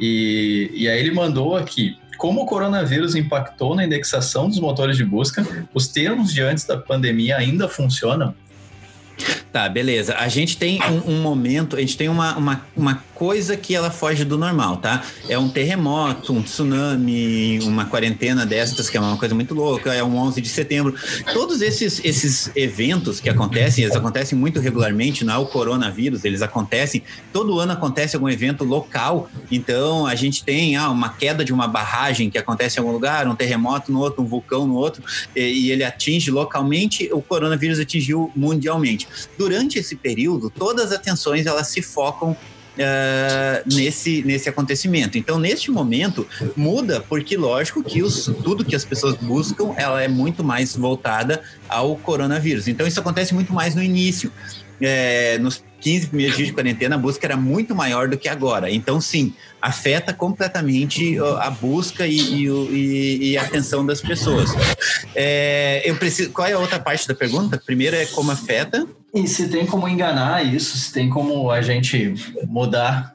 e, e aí ele mandou aqui. Como o coronavírus impactou na indexação dos motores de busca, os termos de antes da pandemia ainda funcionam? Tá, beleza. A gente tem um, um, momento, a gente tem uma, uma, uma coisa que ela foge do normal, tá? É um terremoto, um tsunami, uma quarentena destas, que é uma coisa muito louca, é um 11 de setembro. Todos esses, esses eventos que acontecem, eles acontecem muito regularmente, não é o coronavírus, eles acontecem, todo ano acontece algum evento local, então a gente tem ah, uma queda de uma barragem que acontece em algum lugar, um terremoto no outro, um vulcão no outro, e, e ele atinge localmente, o coronavírus atingiu mundialmente durante esse período, todas as atenções elas se focam Uh, nesse, nesse acontecimento. Então, neste momento, muda, porque lógico que os, tudo que as pessoas buscam ela é muito mais voltada ao coronavírus. Então, isso acontece muito mais no início. É, nos 15 primeiros dias de quarentena, a busca era muito maior do que agora. Então, sim, afeta completamente a busca e, e, e a atenção das pessoas. É, eu preciso. Qual é a outra parte da pergunta? Primeiro é como afeta. E se tem como enganar isso, se tem como a gente mudar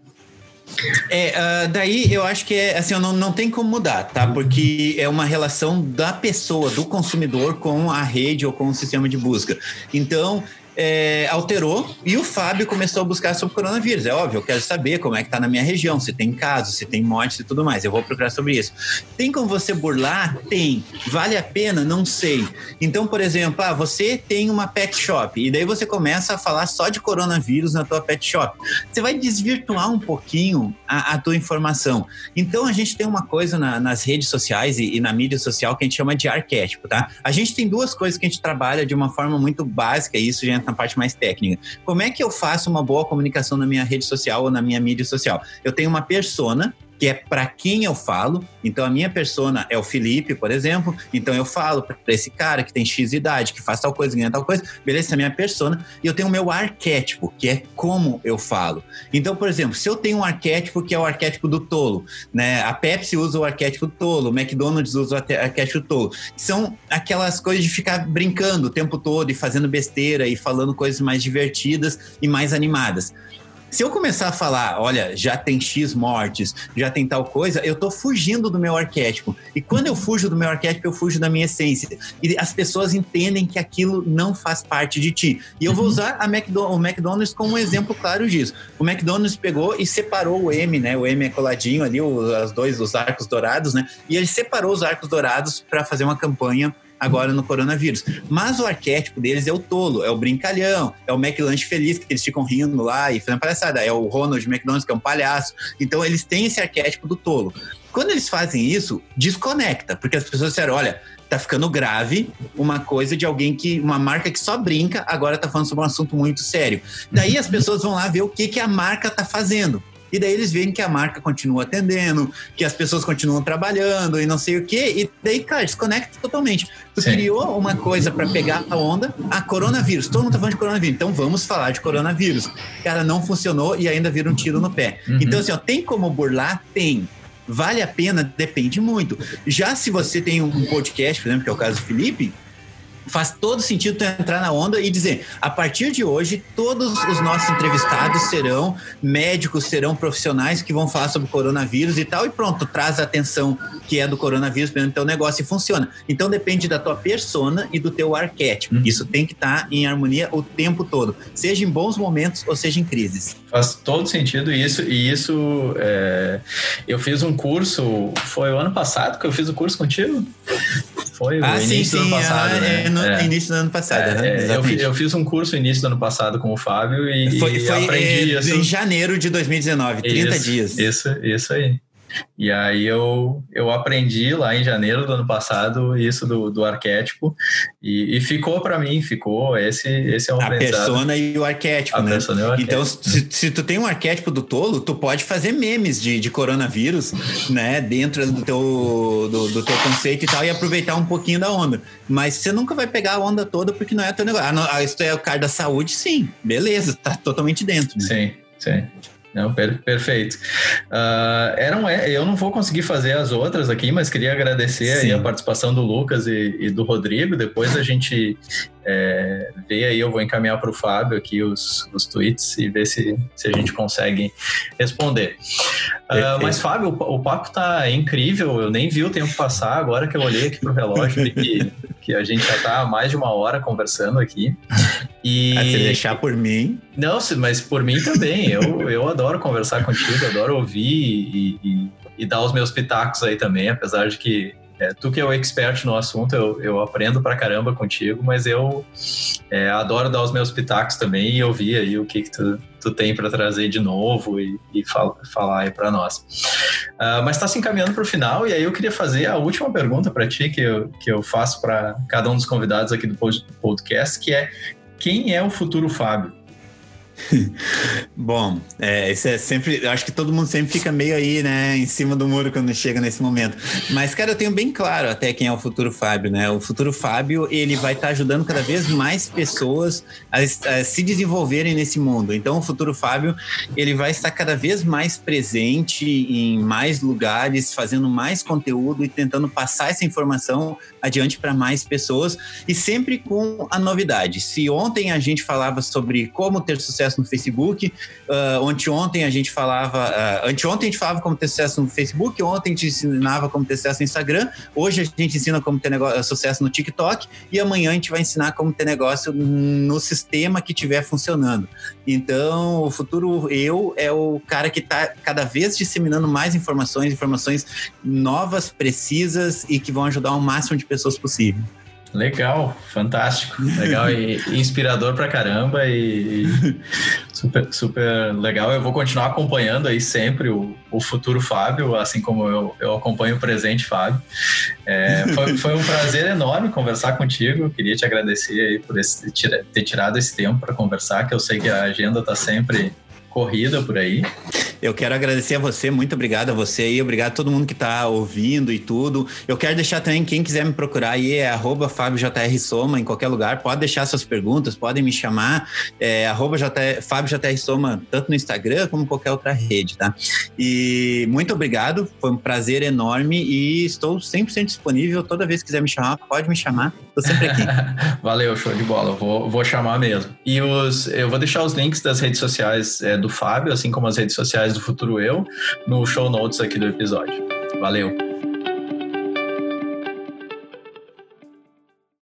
é, uh, daí eu acho que é assim, não, não tem como mudar, tá? Porque é uma relação da pessoa, do consumidor com a rede ou com o sistema de busca. Então, é, alterou e o Fábio começou a buscar sobre o coronavírus. É óbvio, eu quero saber como é que tá na minha região, se tem casos, se tem mortes e tudo mais. Eu vou procurar sobre isso. Tem como você burlar? Tem. Vale a pena? Não sei. Então, por exemplo, ah, você tem uma pet shop e daí você começa a falar só de coronavírus na tua pet shop. Você vai desvirtuar um pouquinho a, a tua informação. Então, a gente tem uma coisa na, nas redes sociais e, e na mídia social que a gente chama de arquétipo, tá? A gente tem duas coisas que a gente trabalha de uma forma muito básica e isso já entra na parte mais técnica. Como é que eu faço uma boa comunicação na minha rede social ou na minha mídia social? Eu tenho uma persona que é para quem eu falo. Então a minha persona é o Felipe, por exemplo. Então eu falo para esse cara que tem X idade, que faz tal coisa, ganha tal coisa. Beleza, essa é a minha persona. E eu tenho o meu arquétipo, que é como eu falo. Então, por exemplo, se eu tenho um arquétipo que é o arquétipo do tolo, né? A Pepsi usa o arquétipo tolo, o McDonald's usa o arquétipo tolo. São aquelas coisas de ficar brincando o tempo todo e fazendo besteira e falando coisas mais divertidas e mais animadas. Se eu começar a falar, olha, já tem X mortes, já tem tal coisa, eu tô fugindo do meu arquétipo. E quando eu fujo do meu arquétipo, eu fujo da minha essência. E as pessoas entendem que aquilo não faz parte de ti. E eu vou uhum. usar McDo o McDonald's como um exemplo claro disso. O McDonald's pegou e separou o M, né? O M é coladinho ali, os dois, os arcos dourados, né? E ele separou os arcos dourados para fazer uma campanha agora no coronavírus. Mas o arquétipo deles é o tolo, é o brincalhão, é o McLanche feliz, que eles ficam rindo lá e fazendo palhaçada, é o Ronald McDonald, que é um palhaço. Então eles têm esse arquétipo do tolo. Quando eles fazem isso, desconecta, porque as pessoas disseram, olha, tá ficando grave uma coisa de alguém que, uma marca que só brinca, agora tá falando sobre um assunto muito sério. Daí as pessoas vão lá ver o que, que a marca tá fazendo. E daí eles veem que a marca continua atendendo, que as pessoas continuam trabalhando e não sei o quê. E daí, cara, desconecta totalmente. Tu Sim. criou uma coisa para pegar a onda, a coronavírus. Todo mundo tá falando de coronavírus, então vamos falar de coronavírus. Cara, não funcionou e ainda vira um tiro no pé. Uhum. Então, assim, ó, tem como burlar? Tem. Vale a pena? Depende muito. Já se você tem um podcast, por exemplo, que é o caso do Felipe, faz todo sentido tu entrar na onda e dizer: a partir de hoje, todos os nossos entrevistados serão médicos, serão profissionais que vão falar sobre coronavírus e tal, e pronto, traz a atenção que é do coronavírus para o teu negócio e funciona. Então depende da tua persona e do teu arquétipo. Uhum. Isso tem que estar tá em harmonia o tempo todo, seja em bons momentos ou seja em crises. Faz todo sentido isso, e isso é... eu fiz um curso, foi o ano passado que eu fiz o curso contigo? Foi ah, o sim, início sim, do ano passado, ah, né? É, no é. início do ano passado. É, né? eu, eu, fiz um curso no início do ano passado com o Fábio e, foi, foi aprendi é, isso. Em janeiro de 2019, 30 isso, dias. Isso, isso aí. E aí eu, eu aprendi lá em janeiro do ano passado isso do, do arquétipo e, e ficou para mim, ficou. Esse, esse é um A persona e o arquétipo, a né? Persona e o arquétipo. Então, se, se, tu tem um arquétipo do tolo, tu pode fazer memes de, de coronavírus, né? Dentro do teu, do, do teu conceito e tal, e aproveitar um pouquinho da onda. Mas você nunca vai pegar a onda toda porque não é teu negócio. Ah, não, ah, isso é o cara da saúde, sim. Beleza, tá totalmente dentro. Né? Sim, sim. Não, per perfeito. Uh, eram, é, eu não vou conseguir fazer as outras aqui, mas queria agradecer a participação do Lucas e, e, do Rodrigo. Depois a gente é, vê aí, eu vou encaminhar para o Fábio aqui os, os tweets e ver se, se a gente consegue responder. Uh, mas, Fábio, o, o papo tá incrível. Eu nem vi o tempo passar agora que eu olhei aqui pro relógio e que, que a gente já está há mais de uma hora conversando aqui. E... (laughs) Ah, se deixar por mim. Não, mas por mim também. Eu, (laughs) eu adoro conversar contigo, adoro ouvir e, e, e dar os meus pitacos aí também, apesar de que é, tu que é o expert no assunto, eu, eu aprendo pra caramba contigo, mas eu é, adoro dar os meus pitacos também e ouvir aí o que, que tu, tu tem para trazer de novo e, e fal, falar aí para nós. Uh, mas está se encaminhando para o final e aí eu queria fazer a última pergunta para ti que eu, que eu faço para cada um dos convidados aqui do podcast, que é quem é o futuro Fábio? (laughs) Bom, é, isso é sempre. Eu acho que todo mundo sempre fica meio aí, né, em cima do muro quando chega nesse momento. Mas, cara, eu tenho bem claro até quem é o futuro Fábio, né? O futuro Fábio, ele vai estar tá ajudando cada vez mais pessoas a, a, se desenvolverem nesse mundo. Então, o futuro Fábio, ele vai estar cada vez mais presente em mais lugares, fazendo mais conteúdo e tentando passar essa informação adiante para mais pessoas e sempre com a novidade. Se ontem a gente falava sobre como ter sucesso no Facebook, uh, ontem a gente falava, uh, anteontem a gente falava como ter sucesso no Facebook, ontem a gente ensinava como ter sucesso no Instagram, hoje a gente ensina como ter negócio, sucesso no TikTok e amanhã a gente vai ensinar como ter negócio no sistema que estiver funcionando. Então, o futuro eu é o cara que está cada vez disseminando mais informações, informações novas, precisas e que vão ajudar o máximo de pessoas possível. Legal, fantástico, legal e inspirador pra caramba e super, super legal. Eu vou continuar acompanhando aí sempre o, o futuro Fábio, assim como eu, eu acompanho o presente Fábio. É, foi, foi um prazer enorme conversar contigo. queria te agradecer aí por esse, ter tirado esse tempo para conversar, que eu sei que a agenda está sempre corrida por aí. Eu quero agradecer a você, muito obrigado a você e obrigado a todo mundo que está ouvindo e tudo. Eu quero deixar também, quem quiser me procurar aí é arroba Soma em qualquer lugar. Pode deixar suas perguntas, podem me chamar, é, arroba Soma, tanto no Instagram como qualquer outra rede, tá? E muito obrigado, foi um prazer enorme e estou 100% disponível. Toda vez que quiser me chamar, pode me chamar, estou sempre aqui. (laughs) Valeu, show de bola, vou, vou chamar mesmo. E os, eu vou deixar os links das redes sociais é, do Fábio, assim como as redes sociais do Futuro Eu, no show notes aqui do episódio. Valeu!